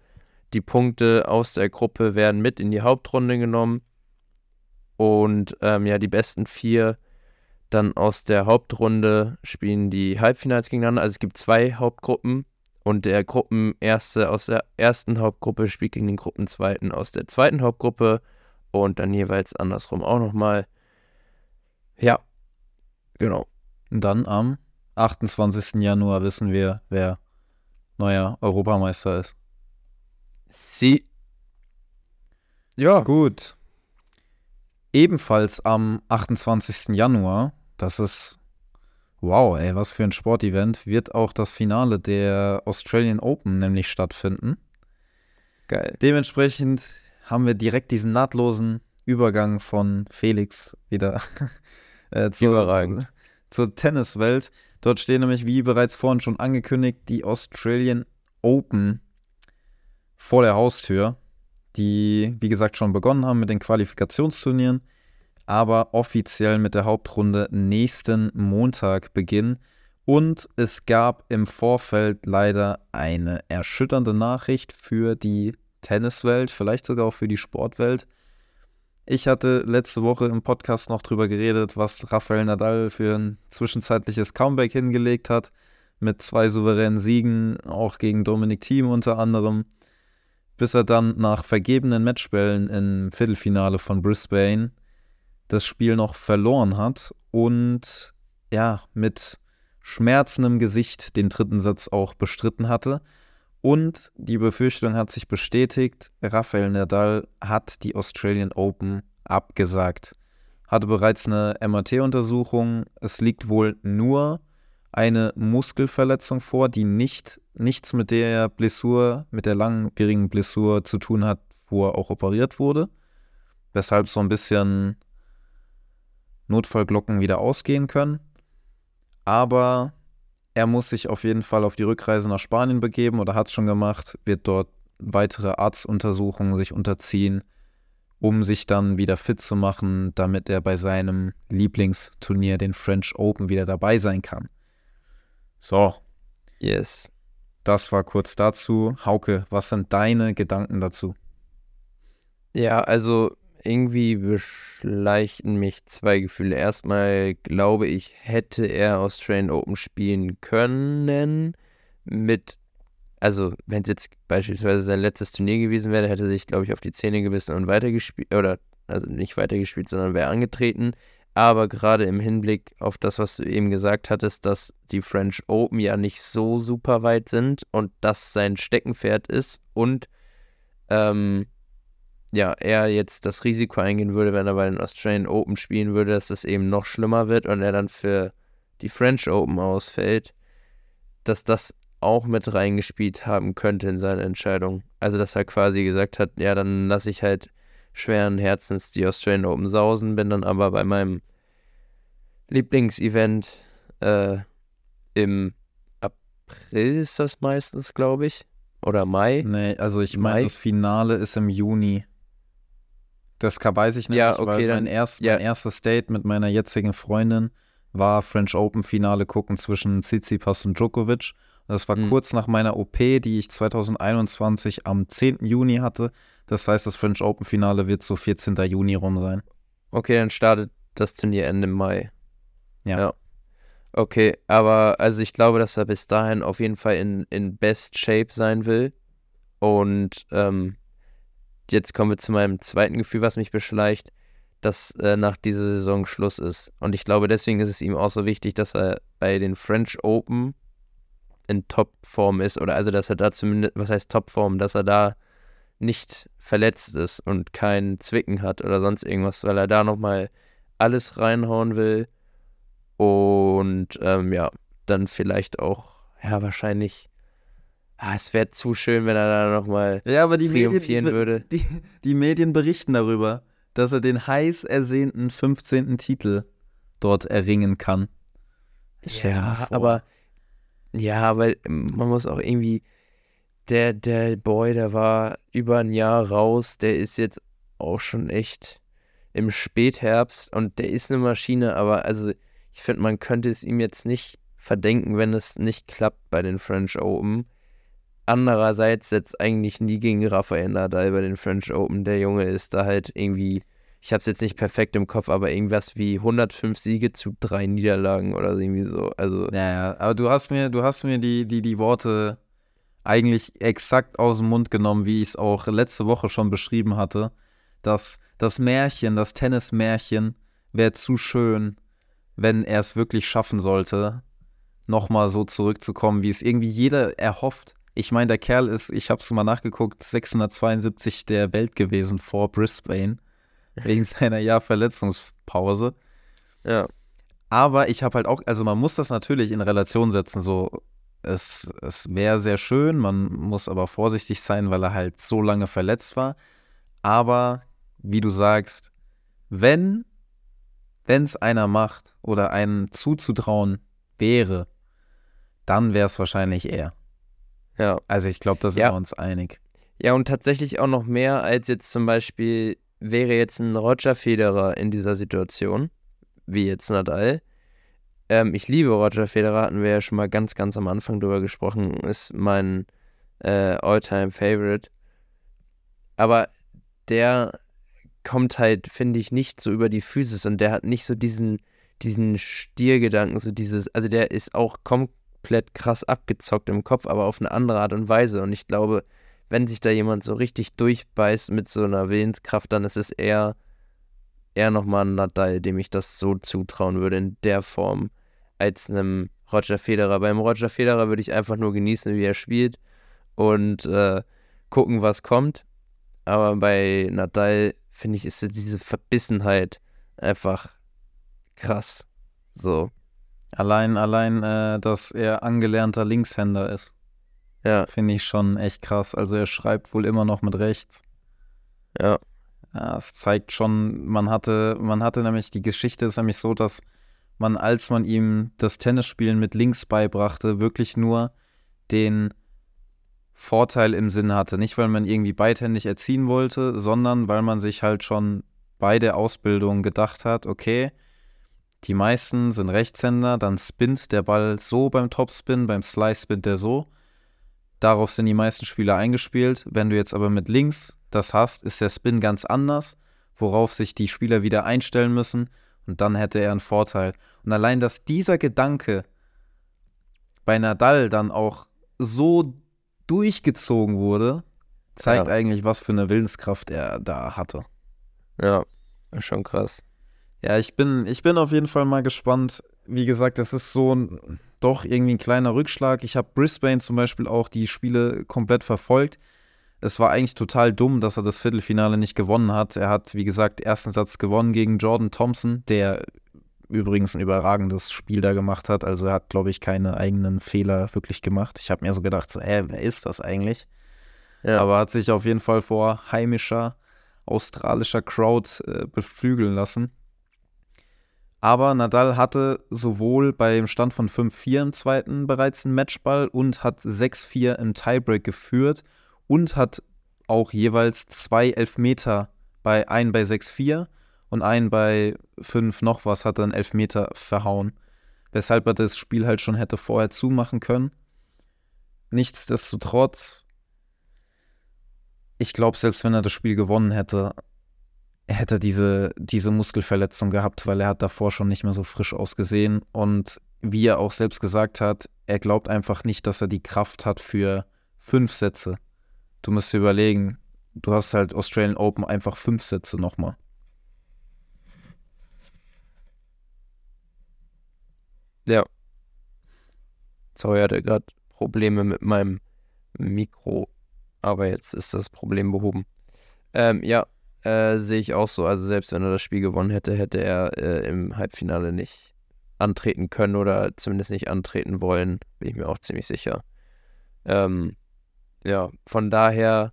Die Punkte aus der Gruppe werden mit in die Hauptrunde genommen. Und ähm, ja, die besten vier dann aus der Hauptrunde spielen die Halbfinals gegeneinander. Also es gibt zwei Hauptgruppen und der Gruppenerste aus der ersten Hauptgruppe spielt gegen den Gruppenzweiten aus der zweiten Hauptgruppe und dann jeweils andersrum auch nochmal. Ja, Genau. Und dann am 28. Januar wissen wir, wer neuer Europameister ist. Sie. Ja. Gut. Ebenfalls am 28. Januar, das ist, wow, ey, was für ein Sportevent, wird auch das Finale der Australian Open nämlich stattfinden. Geil. Dementsprechend haben wir direkt diesen nahtlosen Übergang von Felix wieder äh, zu, zu, zur Tenniswelt. Dort stehen nämlich, wie bereits vorhin schon angekündigt, die Australian Open vor der Haustür, die, wie gesagt, schon begonnen haben mit den Qualifikationsturnieren, aber offiziell mit der Hauptrunde nächsten Montag beginnen. Und es gab im Vorfeld leider eine erschütternde Nachricht für die Tenniswelt, vielleicht sogar auch für die Sportwelt. Ich hatte letzte Woche im Podcast noch drüber geredet, was Rafael Nadal für ein zwischenzeitliches Comeback hingelegt hat, mit zwei souveränen Siegen, auch gegen Dominik Thiem unter anderem, bis er dann nach vergebenen Matchbällen im Viertelfinale von Brisbane das Spiel noch verloren hat und ja, mit schmerzendem Gesicht den dritten Satz auch bestritten hatte. Und die Befürchtung hat sich bestätigt, Rafael Nadal hat die Australian Open abgesagt. Hatte bereits eine MRT-Untersuchung. Es liegt wohl nur eine Muskelverletzung vor, die nicht, nichts mit der Blessur, mit der langwierigen Blessur zu tun hat, wo er auch operiert wurde. Weshalb so ein bisschen Notfallglocken wieder ausgehen können. Aber er muss sich auf jeden Fall auf die Rückreise nach Spanien begeben oder hat es schon gemacht, wird dort weitere Arztuntersuchungen sich unterziehen, um sich dann wieder fit zu machen, damit er bei seinem Lieblingsturnier, den French Open, wieder dabei sein kann. So. Yes. Das war kurz dazu. Hauke, was sind deine Gedanken dazu? Ja, also irgendwie beschleichen mich zwei Gefühle. Erstmal glaube ich, hätte er Australian Open spielen können mit, also wenn es jetzt beispielsweise sein letztes Turnier gewesen wäre, hätte er sich, glaube ich, auf die Zähne gebissen und weitergespielt, oder also nicht weitergespielt, sondern wäre angetreten. Aber gerade im Hinblick auf das, was du eben gesagt hattest, dass die French Open ja nicht so super weit sind und das sein Steckenpferd ist und ähm, ja, er jetzt das Risiko eingehen würde, wenn er bei den Australian Open spielen würde, dass das eben noch schlimmer wird und er dann für die French Open ausfällt, dass das auch mit reingespielt haben könnte in seine Entscheidung. Also, dass er quasi gesagt hat, ja, dann lasse ich halt schweren Herzens die Australian Open sausen, bin dann aber bei meinem Lieblingsevent äh, im April ist das meistens, glaube ich. Oder Mai? Nee, also ich meine, das Finale ist im Juni. Das weiß ich nicht, ja, okay, weil mein, erst, ja. mein erstes Date mit meiner jetzigen Freundin war French Open Finale gucken zwischen Tsitsipas und Djokovic. Das war mhm. kurz nach meiner OP, die ich 2021 am 10. Juni hatte. Das heißt, das French Open Finale wird so 14. Juni rum sein. Okay, dann startet das Turnier Ende Mai. Ja. ja. Okay, aber also ich glaube, dass er bis dahin auf jeden Fall in, in Best Shape sein will. Und ähm, jetzt kommen wir zu meinem zweiten Gefühl, was mich beschleicht, dass äh, nach dieser Saison Schluss ist. Und ich glaube, deswegen ist es ihm auch so wichtig, dass er bei den French Open in Topform ist. Oder also, dass er da zumindest, was heißt Topform, dass er da nicht verletzt ist und kein Zwicken hat oder sonst irgendwas, weil er da nochmal alles reinhauen will. Und ähm, ja, dann vielleicht auch, ja, wahrscheinlich Ah, es wäre zu schön, wenn er da nochmal ja, aber die triumphieren Medien, würde. Die, die, Medien berichten darüber, dass er den heiß ersehnten 15. Titel dort erringen kann. Ja, aber ja, weil man muss auch irgendwie der der Boy, der war über ein Jahr raus, der ist jetzt auch schon echt im Spätherbst und der ist eine Maschine, aber also ich finde, man könnte es ihm jetzt nicht verdenken, wenn es nicht klappt bei den French Open Andererseits setzt eigentlich nie gegen Rafael Nadal bei den French Open. Der Junge ist da halt irgendwie, ich habe es jetzt nicht perfekt im Kopf, aber irgendwas wie 105 Siege zu drei Niederlagen oder irgendwie so. Also ja, ja, aber du hast mir, du hast mir die, die, die Worte eigentlich exakt aus dem Mund genommen, wie ich es auch letzte Woche schon beschrieben hatte. Dass das Märchen, das Tennismärchen wäre zu schön, wenn er es wirklich schaffen sollte, nochmal so zurückzukommen, wie es irgendwie jeder erhofft. Ich meine, der Kerl ist, ich habe es mal nachgeguckt, 672 der Welt gewesen vor Brisbane. wegen seiner Jahr Verletzungspause. Ja. Aber ich habe halt auch, also man muss das natürlich in Relation setzen, so es, es wäre sehr schön, man muss aber vorsichtig sein, weil er halt so lange verletzt war. Aber wie du sagst, wenn wenn es einer macht oder einem zuzutrauen wäre, dann wäre es wahrscheinlich er. Ja. Also ich glaube, da sind Ja. wir uns einig. Ja, und tatsächlich auch noch mehr als jetzt zum Beispiel wäre jetzt ein Roger Federer in dieser Situation, wie jetzt Nadal. Ähm, ich liebe Roger Federer, hatten wir ja schon mal ganz, ganz am Anfang drüber gesprochen, ist mein äh, All-Time-Favorite. Aber der kommt halt, finde ich, nicht so über die Physis und der hat nicht so diesen, diesen Stiergedanken, so dieses, also der ist auch komplett krass abgezockt im Kopf, aber auf eine andere Art und Weise. Und ich glaube, wenn sich da jemand so richtig durchbeißt mit so einer Willenskraft, dann ist es eher, eher nochmal ein Nadal, dem ich das so zutrauen würde in der Form, als einem Roger Federer. Beim Roger Federer würde ich einfach nur genießen, wie er spielt und äh, gucken, was kommt. Aber bei Nadal, finde ich, ist so diese Verbissenheit einfach krass. So, Allein, allein, äh, dass er angelernter Linkshänder ist, ja, finde ich schon echt krass. Also er schreibt wohl immer noch mit rechts. ja, Ja, es zeigt schon, man hatte, man hatte nämlich, die Geschichte ist nämlich so, dass man, als man ihm das Tennisspielen mit links beibrachte, wirklich nur den Vorteil im Sinn hatte. Nicht, weil man irgendwie beidhändig erziehen wollte, sondern weil man sich halt schon bei der Ausbildung gedacht hat, okay, die meisten sind Rechtshänder, dann spinnt der Ball so beim Topspin, beim Slice spinnt der so. Darauf sind die meisten Spieler eingespielt. Wenn du jetzt aber mit links das hast, ist der Spin ganz anders, worauf sich die Spieler wieder einstellen müssen und dann hätte er einen Vorteil. Und allein, dass dieser Gedanke bei Nadal dann auch so durchgezogen wurde, zeigt Ja. eigentlich, was für eine Willenskraft er da hatte. ja, schon krass. Ja, ich bin, ich bin auf jeden Fall mal gespannt. Wie gesagt, es ist so ein, doch irgendwie ein kleiner Rückschlag. Ich habe Brisbane zum Beispiel auch die Spiele komplett verfolgt. Es war eigentlich total dumm, dass er das Viertelfinale nicht gewonnen hat. Er hat, wie gesagt, ersten Satz gewonnen gegen Jordan Thompson, der übrigens ein überragendes Spiel da gemacht hat. Also er hat, glaube ich, keine eigenen Fehler wirklich gemacht. Ich habe mir so gedacht, so, hä, wer ist das eigentlich? Ja, aber hat sich auf jeden Fall vor heimischer australischer Crowd äh, beflügeln lassen. Aber Nadal hatte sowohl beim Stand von 5-4 im zweiten bereits einen Matchball und hat 6-4 im Tiebreak geführt und hat auch jeweils zwei Elfmeter bei einen bei 6-4 und einen bei 5 noch was hat er einen Elfmeter verhauen. Weshalb er das Spiel halt schon hätte vorher zumachen können. Nichtsdestotrotz ich glaube, selbst wenn er das Spiel gewonnen hätte, hätte diese, diese Muskelverletzung gehabt, weil er hat davor schon nicht mehr so frisch ausgesehen. Und wie er auch selbst gesagt hat, er glaubt einfach nicht, dass er die Kraft hat für fünf Sätze. Du musst dir überlegen, du hast halt Australian Open einfach fünf Sätze nochmal. ja. Sorry, hatte gerade Probleme mit meinem Mikro, aber jetzt ist das Problem behoben. Ähm, ja, äh, sehe ich auch so. Also selbst wenn er das Spiel gewonnen hätte, hätte er äh, im Halbfinale nicht antreten können oder zumindest nicht antreten wollen, bin ich mir auch ziemlich sicher. Ähm, ja, von daher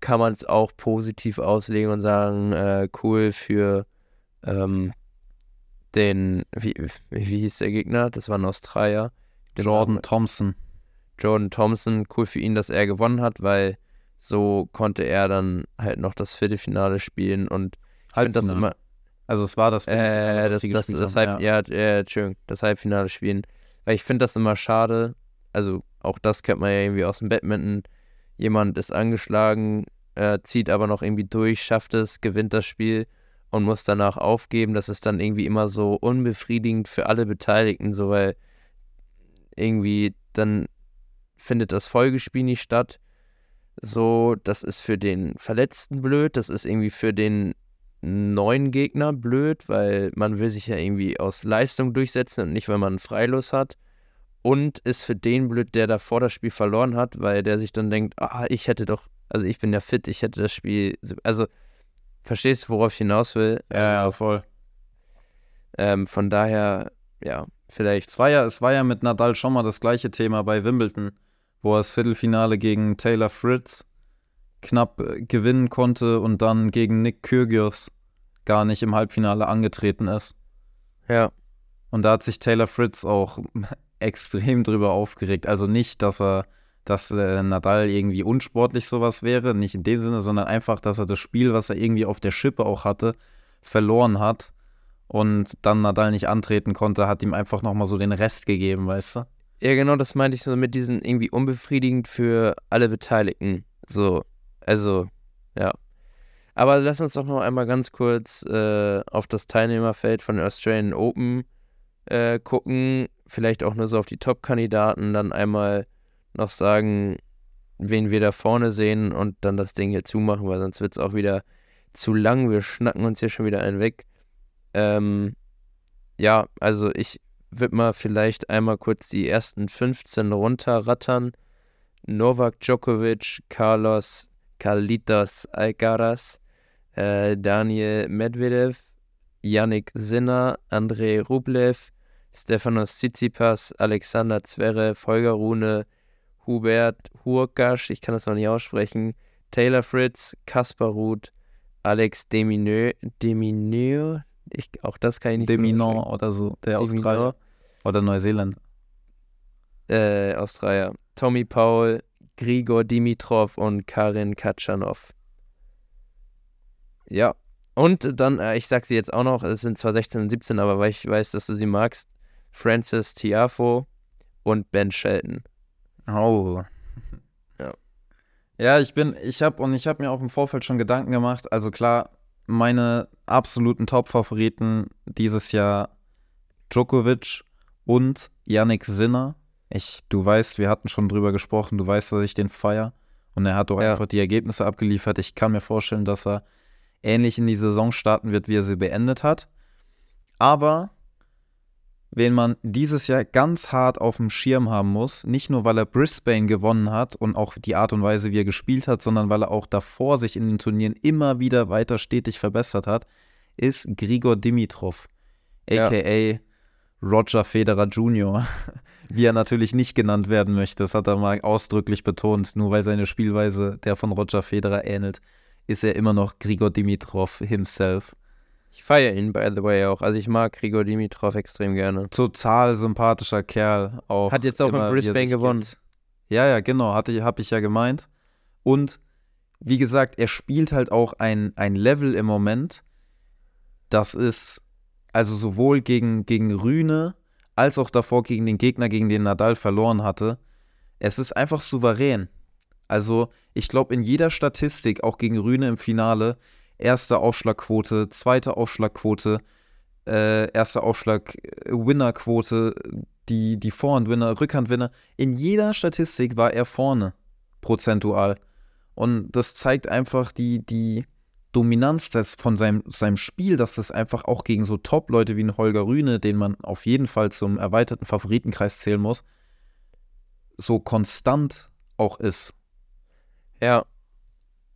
kann man es auch positiv auslegen und sagen, äh, cool für ähm, den, wie, wie hieß der Gegner? Das war ein Australier. Jordan Thompson. Jordan Thompson, cool für ihn, dass er gewonnen hat, weil so konnte er dann halt noch das Viertelfinale spielen und ich finde das immer, Also es war das Viertelfinale, äh, was das, die das, gespielt das, haben, Halb, ja. äh, Entschuldigung, das Halbfinale spielen, weil ich finde das immer schade, also auch das kennt man ja irgendwie aus dem Badminton, jemand ist angeschlagen, äh, zieht aber noch irgendwie durch, schafft es, gewinnt das Spiel und muss danach aufgeben, das ist dann irgendwie immer so unbefriedigend für alle Beteiligten, so weil irgendwie dann findet das Folgespiel nicht statt. So, das ist für den Verletzten blöd, das ist irgendwie für den neuen Gegner blöd, weil man will sich ja irgendwie aus Leistung durchsetzen und nicht, weil man einen Freilos hat. Und ist für den blöd, der davor das Spiel verloren hat, weil der sich dann denkt, ah, ich hätte doch, also ich bin ja fit, ich hätte das Spiel, so- also verstehst du, worauf ich hinaus will? Ja, ja, voll. Ähm, von daher, ja, vielleicht, Es war, ja, es war ja mit Nadal schon mal das gleiche Thema bei Wimbledon, wo er das Viertelfinale gegen Taylor Fritz knapp äh, gewinnen konnte und dann gegen Nick Kyrgios gar nicht im Halbfinale angetreten ist. Ja. Und da hat sich Taylor Fritz auch extrem drüber aufgeregt. Also nicht, dass er, dass äh, Nadal irgendwie unsportlich sowas wäre, nicht in dem Sinne, sondern einfach, dass er das Spiel, was er irgendwie auf der Schippe auch hatte, verloren hat und dann Nadal nicht antreten konnte, hat ihm einfach nochmal so den Rest gegeben, weißt du? Ja, genau, das meinte ich so mit diesen irgendwie unbefriedigend für alle Beteiligten. So, also, ja. Aber lass uns doch noch einmal ganz kurz äh, auf das Teilnehmerfeld von Australian Open äh, gucken. Vielleicht auch nur so auf die Top-Kandidaten, dann einmal noch sagen, wen wir da vorne sehen und dann das Ding hier zumachen, weil sonst wird es auch wieder zu lang. Wir schnacken uns hier schon wieder einen weg. Ähm, ja, also ich würde mal vielleicht einmal kurz die ersten 15 runterrattern. Novak Djokovic, Carlos Carlitos Alcaraz, äh, Daniel Medvedev, Yannick Sinner, Andrei Rublev, Stefanos Tsitsipas, Alexander Zverev, Holger Rune, Hubert Hurkasch, ich kann das noch nicht aussprechen, Taylor Fritz, Kaspar Ruth, Alex Demineux, Demineux, ich, auch das kann ich nicht Deminant oder so, der Australier. Oder Neuseeland. Äh, Australier. Tommy Paul, Grigor Dimitrov und Karin Katschanov. Ja. Und dann, äh, ich sag sie jetzt auch noch, es sind zwar 16 und 17, aber weil ich weiß, dass du sie magst, Francis Tiafo und Ben Shelton. Oh. Ja. Ja, ich bin, ich habe und ich habe mir auch im Vorfeld schon Gedanken gemacht. Also klar, meine absoluten Top-Favoriten dieses Jahr Djokovic und Yannick Sinner. Ich, du weißt, wir hatten schon drüber gesprochen, du weißt, dass ich den feier. Und er hat doch ja. einfach die Ergebnisse abgeliefert. Ich kann mir vorstellen, dass er ähnlich in die Saison starten wird, wie er sie beendet hat. Aber wen man dieses Jahr ganz hart auf dem Schirm haben muss, nicht nur weil er Brisbane gewonnen hat und auch die Art und Weise, wie er gespielt hat, sondern weil er auch davor sich in den Turnieren immer wieder weiter stetig verbessert hat, ist Grigor Dimitrov, aka ja. Roger Federer Jr., wie er natürlich nicht genannt werden möchte. Das hat er mal ausdrücklich betont. Nur weil seine Spielweise der von Roger Federer ähnelt, ist er immer noch Grigor Dimitrov himself. Ich feiere ihn, by the way, auch. Also ich mag Grigor Dimitrov extrem gerne. Total sympathischer Kerl. Auch hat jetzt auch immer, in Brisbane gewonnen. Gibt. Ja, ja, genau. Hatte, hab ich ja gemeint. Und wie gesagt, er spielt halt auch ein, ein Level im Moment. Das ist also sowohl gegen, gegen Rühne als auch davor gegen den Gegner, gegen den Nadal verloren hatte. Es ist einfach souverän. Also ich glaube in jeder Statistik, auch gegen Rühne im Finale, erste Aufschlagquote, zweite Aufschlagquote, äh, erste Aufschlag, äh, die, die Vorhandwinner, Rückhandwinner. In jeder Statistik war er vorne, prozentual. Und das zeigt einfach die, die, Dominanz des, von seinem, seinem Spiel, dass das einfach auch gegen so Top-Leute wie ein Holger Rühne, den man auf jeden Fall zum erweiterten Favoritenkreis zählen muss, so konstant auch ist. Ja.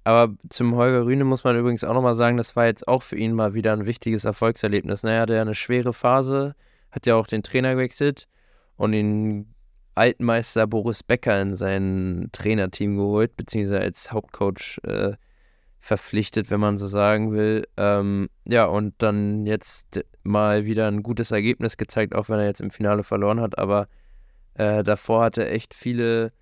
Aber zum Holger Rühne muss man übrigens auch nochmal sagen, das war jetzt auch für ihn mal wieder ein wichtiges Erfolgserlebnis. Naja, der eine schwere Phase, hat ja auch den Trainer gewechselt und den Altmeister Boris Becker in sein Trainerteam geholt, beziehungsweise als Hauptcoach äh, verpflichtet, wenn man so sagen will. Ähm, ja, und dann jetzt mal wieder ein gutes Ergebnis gezeigt, auch wenn er jetzt im Finale verloren hat. Aber äh, davor hat er echt viele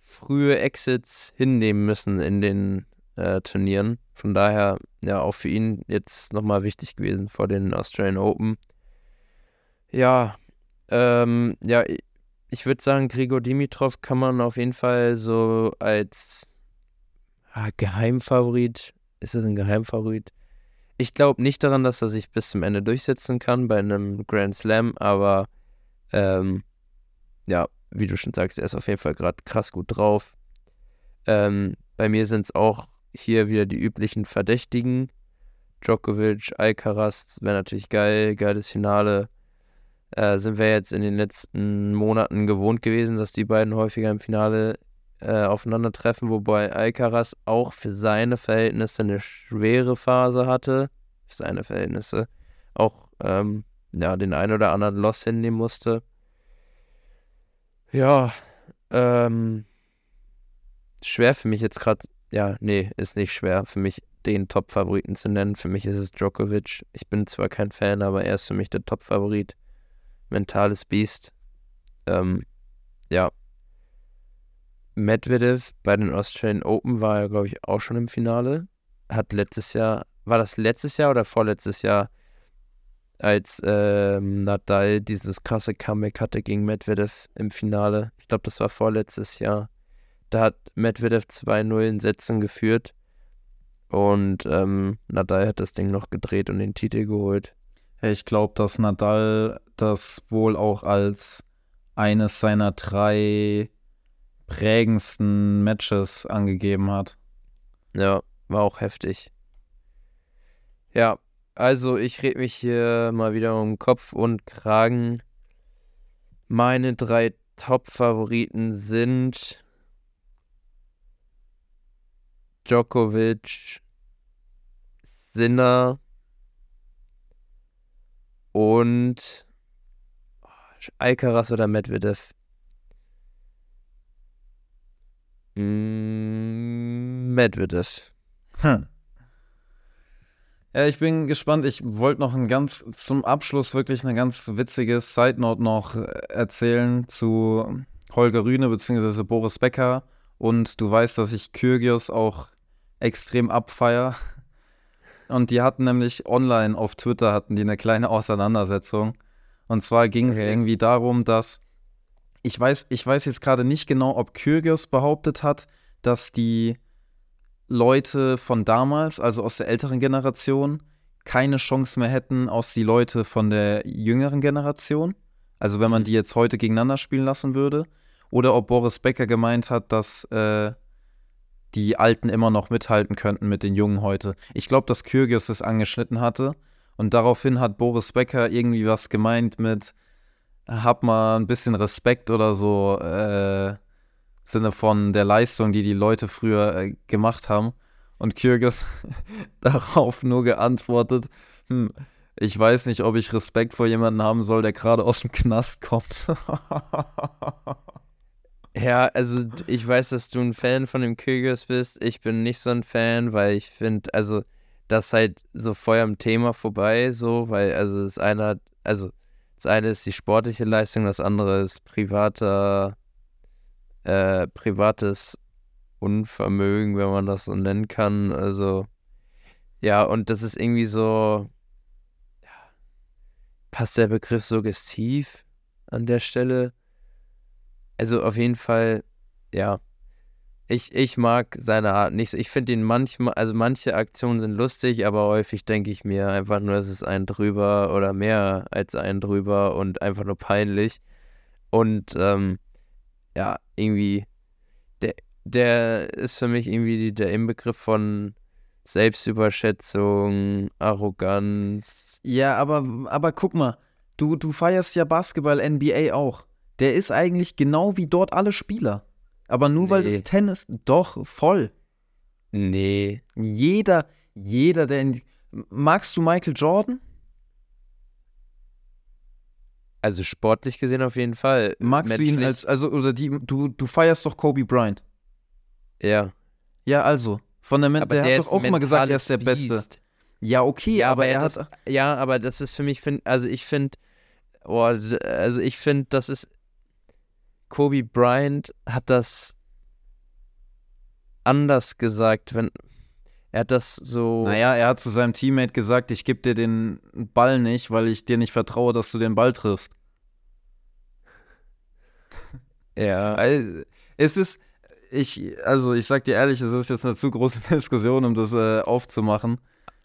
frühe Exits hinnehmen müssen in den äh, Turnieren. Von daher, ja, auch für ihn jetzt nochmal wichtig gewesen vor den Australian Open. Ja, ähm, ja, ich würde sagen, Grigor Dimitrov kann man auf jeden Fall so als Ah, Geheimfavorit. Ist es ein Geheimfavorit? Ich glaube nicht daran, dass er sich bis zum Ende durchsetzen kann bei einem Grand Slam, aber ähm, ja, wie du schon sagst, er ist auf jeden Fall gerade krass gut drauf. Ähm, bei mir sind es auch hier wieder die üblichen Verdächtigen. Djokovic, Alcaraz, wäre natürlich geil, geiles Finale. Äh, sind wir jetzt in den letzten Monaten gewohnt gewesen, dass die beiden häufiger im Finale äh, aufeinandertreffen, wobei Alcaraz auch für seine Verhältnisse eine schwere Phase hatte. Für seine Verhältnisse. Auch ähm, ja, den einen oder anderen Loss hinnehmen musste. Ja, ähm, schwer für mich jetzt gerade. Ja, nee, ist nicht schwer. Für mich den Top-Favoriten zu nennen. Für mich ist es Djokovic. Ich bin zwar kein Fan, aber er ist für mich der Top-Favorit. Mentales Biest. Ähm, ja. Medvedev bei den Australian Open war er, glaube ich, auch schon im Finale. Hat letztes Jahr, war das letztes Jahr oder vorletztes Jahr, als ähm, Nadal dieses krasse Comeback hatte gegen Medvedev im Finale? Ich glaube, das war vorletztes Jahr. Da hat Medvedev 2-0 in Sätzen geführt und ähm, Nadal hat das Ding noch gedreht und den Titel geholt. Ich glaube, dass Nadal das wohl auch als eines seiner drei prägendsten Matches angegeben hat. Ja, war auch heftig. Ja, also ich rede mich hier mal wieder um Kopf und Kragen. Meine drei Top-Favoriten sind Djokovic, Sinner und Alcaraz oder Medvedev. Mm, Medvedev. Hm. Ja, ich bin gespannt. Ich wollte noch ein ganz zum Abschluss wirklich eine ganz witzige Side Note noch erzählen zu Holger Rühne bzw. Boris Becker. Und du weißt, dass ich Kyrgios auch extrem abfeier. Und die hatten nämlich online auf Twitter hatten die eine kleine Auseinandersetzung. Und zwar ging es okay. irgendwie darum, dass ich weiß, ich weiß jetzt gerade nicht genau, ob Kyrgios behauptet hat, dass die Leute von damals, also aus der älteren Generation, keine Chance mehr hätten aus die Leute von der jüngeren Generation. Also wenn man die jetzt heute gegeneinander spielen lassen würde. Oder ob Boris Becker gemeint hat, dass äh, die Alten immer noch mithalten könnten mit den Jungen heute. Ich glaube, dass Kyrgios das angeschnitten hatte. Und daraufhin hat Boris Becker irgendwie was gemeint mit, hab mal ein bisschen Respekt oder so, äh, Sinne von der Leistung, die die Leute früher äh, gemacht haben. Und Kyrgios darauf nur geantwortet, hm, ich weiß nicht, ob ich Respekt vor jemandem haben soll, der gerade aus dem Knast kommt. Ja, also ich weiß, dass du ein Fan von dem Kyrgios bist. Ich bin nicht so ein Fan, weil ich finde, also das ist halt so voll am Thema vorbei, so, weil also das eine hat, also das eine ist die sportliche Leistung, das andere ist privater, äh, privates Unvermögen, wenn man das so nennen kann. Also ja, und das ist irgendwie so, ja, passt der Begriff suggestiv an der Stelle? Also auf jeden Fall, ja. Ich, ich mag seine Art nicht. Ich finde ihn manchmal, also manche Aktionen sind lustig, aber häufig denke ich mir einfach nur, es ist ein drüber oder mehr als ein drüber und einfach nur peinlich. Und ähm, ja, irgendwie, der, der ist für mich irgendwie der Inbegriff von Selbstüberschätzung, Arroganz. Ja, aber, aber guck mal, du, du feierst ja Basketball, NBA auch der ist eigentlich genau wie dort alle Spieler. Aber nur nee. weil das Tennis, doch, voll. Nee. Jeder, jeder, der in. Magst du Michael Jordan? Also sportlich gesehen auf jeden Fall. Magst Menschlich. du ihn als, also, oder die, du, du feierst doch Kobe Bryant. Ja. Ja, also. Von der, der, der hat doch auch immer gesagt, er ist der Biest. Beste. Ja, okay, ja, aber, aber er hat. Das, ja, aber das ist für mich, find, also ich finde, oh, also ich finde, das ist Kobe Bryant hat das anders gesagt, wenn er hat das so. Naja, er hat zu seinem Teammate gesagt, ich gebe dir den Ball nicht, weil ich dir nicht vertraue, dass du den Ball triffst. Ja. es ist, ich, also ich sag dir ehrlich, es ist jetzt eine zu große Diskussion, um das äh, aufzumachen.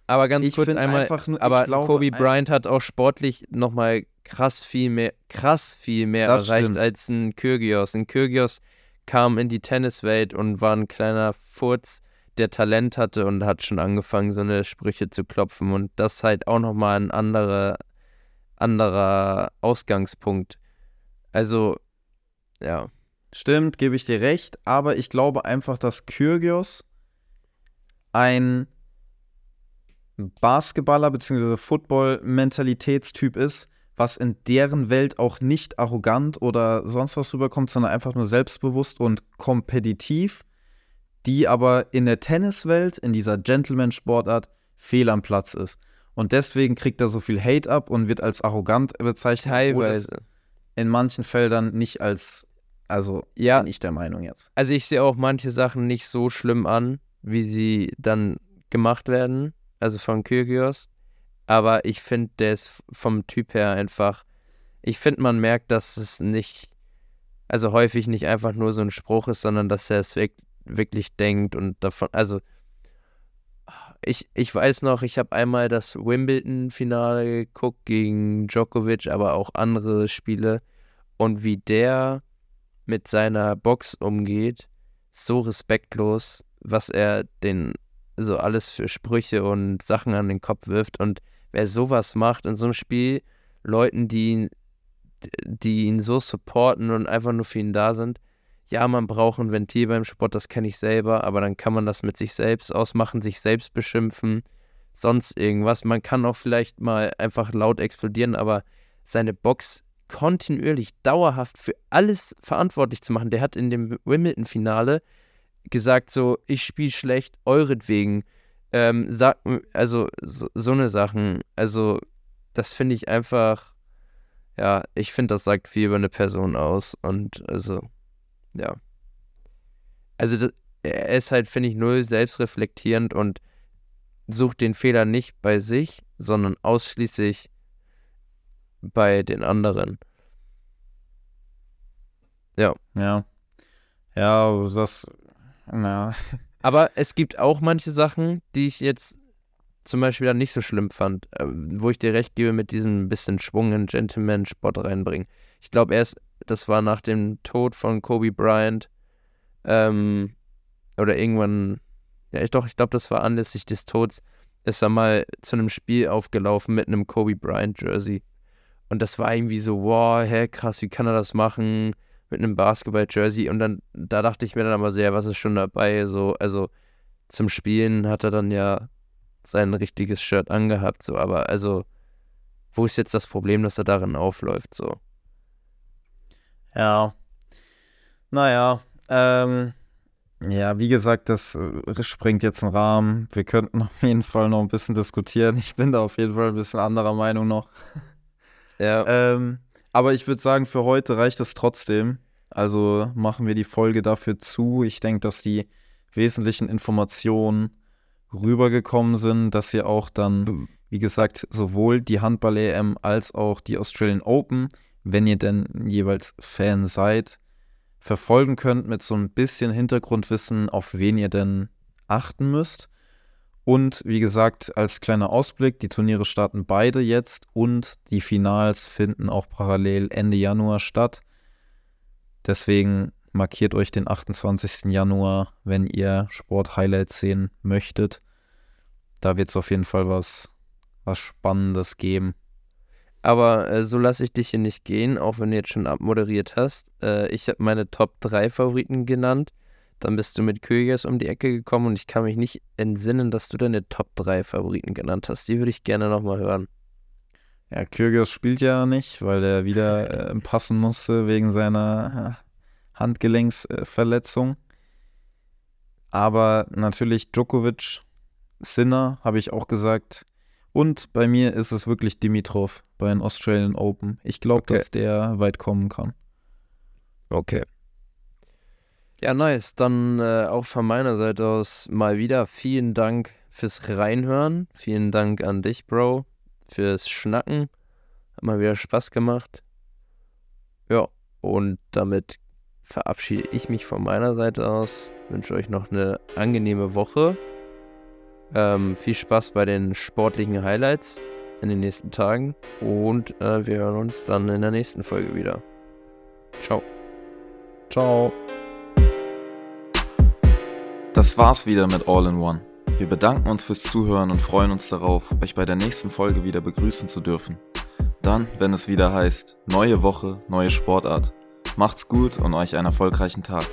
Aber ganz ich kurz einmal, nur, aber glaube, Kobe Bryant hat auch sportlich nochmal krass viel mehr, krass viel mehr das erreicht stimmt. als ein Kyrgios. Ein Kyrgios kam in die Tenniswelt und war ein kleiner Furz, der Talent hatte und hat schon angefangen, so eine Sprüche zu klopfen. Und das ist halt auch nochmal ein anderer, anderer Ausgangspunkt. Also, ja. Stimmt, gebe ich dir recht, aber ich glaube einfach, dass Kyrgios ein Basketballer bzw. Football-Mentalitätstyp ist, was in deren Welt auch nicht arrogant oder sonst was rüberkommt, sondern einfach nur selbstbewusst und kompetitiv, die aber in der Tenniswelt, in dieser Gentleman-Sportart, fehl am Platz ist. Und deswegen kriegt er so viel Hate ab und wird als arrogant bezeichnet. Teilweise. In manchen Feldern nicht als, also ja, bin ich der Meinung jetzt. Also ich sehe auch manche Sachen nicht so schlimm an, wie sie dann gemacht werden, also von Kyrgios. Aber ich finde, der ist vom Typ her einfach, ich finde, man merkt, dass es nicht, also häufig nicht einfach nur so ein Spruch ist, sondern dass er es wirklich denkt und davon, also ich, ich weiß noch, ich habe einmal das Wimbledon-Finale geguckt gegen Djokovic, aber auch andere Spiele. Und wie der mit seiner Box umgeht, so respektlos, was er den so alles für Sprüche und Sachen an den Kopf wirft. Und wer sowas macht in so einem Spiel, Leuten, die ihn, die ihn so supporten und einfach nur für ihn da sind, ja, man braucht ein Ventil beim Sport, das kenne ich selber, aber dann kann man das mit sich selbst ausmachen, sich selbst beschimpfen, sonst irgendwas. Man kann auch vielleicht mal einfach laut explodieren, aber seine Box kontinuierlich, dauerhaft für alles verantwortlich zu machen. Der hat in dem Wimbledon-Finale gesagt, so, ich spiele schlecht, euretwegen. Ähm, sag, also so, so eine Sachen. Also, das finde ich einfach, ja, ich finde, das sagt viel über eine Person aus. Und also, ja. Also das, er ist halt, finde ich, null selbstreflektierend und sucht den Fehler nicht bei sich, sondern ausschließlich bei den anderen. Ja. Ja. Ja, das. Ja. Aber es gibt auch manche Sachen, die ich jetzt zum Beispiel dann nicht so schlimm fand, äh, wo ich dir recht gebe mit diesem bisschen Schwung in Gentleman-Sport reinbringen. Ich glaube, er ist das war nach dem Tod von Kobe Bryant. Ähm, oder irgendwann, ja, doch, ich glaube, das war anlässlich des Todes, ist er mal zu einem Spiel aufgelaufen mit einem Kobe Bryant Jersey. Und das war irgendwie so, wow, hä, krass, wie kann er das machen mit einem Basketball-Jersey? Und dann, da dachte ich mir dann aber sehr, was ist schon dabei? So, also zum Spielen hat er dann ja sein richtiges Shirt angehabt, so, aber also, wo ist jetzt das Problem, dass er darin aufläuft, so? Ja. Naja, ähm, ja, wie gesagt, das äh, springt jetzt einen Rahmen. Wir könnten auf jeden Fall noch ein bisschen diskutieren. Ich bin da auf jeden Fall ein bisschen anderer Meinung noch. Ja. ähm, aber ich würde sagen, für heute reicht es trotzdem. Also machen wir die Folge dafür zu. Ich denke, dass die wesentlichen Informationen rübergekommen sind, dass ihr auch dann, wie gesagt, sowohl die Handball-EM als auch die Australian Open wenn ihr denn jeweils Fan seid, verfolgen könnt mit so ein bisschen Hintergrundwissen, auf wen ihr denn achten müsst. Und wie gesagt, als kleiner Ausblick, die Turniere starten beide jetzt und die Finals finden auch parallel Ende Januar statt. Deswegen markiert euch den 28. Januar, wenn ihr Sport-Highlights sehen möchtet. Da wird es auf jeden Fall was, was Spannendes geben. Aber äh, so lasse ich dich hier nicht gehen, auch wenn du jetzt schon abmoderiert hast. Äh, ich habe meine Top 3 Favoriten genannt. Dann bist du mit Kögers um die Ecke gekommen und ich kann mich nicht entsinnen, dass du deine Top 3 Favoriten genannt hast. Die würde ich gerne nochmal hören. Ja, Kyrgios spielt ja nicht, weil er wieder äh, passen musste wegen seiner äh, Handgelenksverletzung. Aber natürlich Djokovic, Sinner, habe ich auch gesagt. Und bei mir ist es wirklich Dimitrov bei den Australian Open. Ich glaube, okay. dass der weit kommen kann. Okay. Ja, nice. Dann äh, auch von meiner Seite aus mal wieder vielen Dank fürs Reinhören. Vielen Dank an dich, Bro, fürs Schnacken. Hat mal wieder Spaß gemacht. Ja, und damit verabschiede ich mich von meiner Seite aus. Wünsche euch noch eine angenehme Woche. Ähm, viel Spaß bei den sportlichen Highlights in den nächsten Tagen und äh, wir hören uns dann in der nächsten Folge wieder. Ciao. Ciao. Das war's wieder mit All in One. Wir bedanken uns fürs Zuhören und freuen uns darauf, euch bei der nächsten Folge wieder begrüßen zu dürfen. Dann, wenn es wieder heißt, neue Woche, neue Sportart. Macht's gut und euch einen erfolgreichen Tag.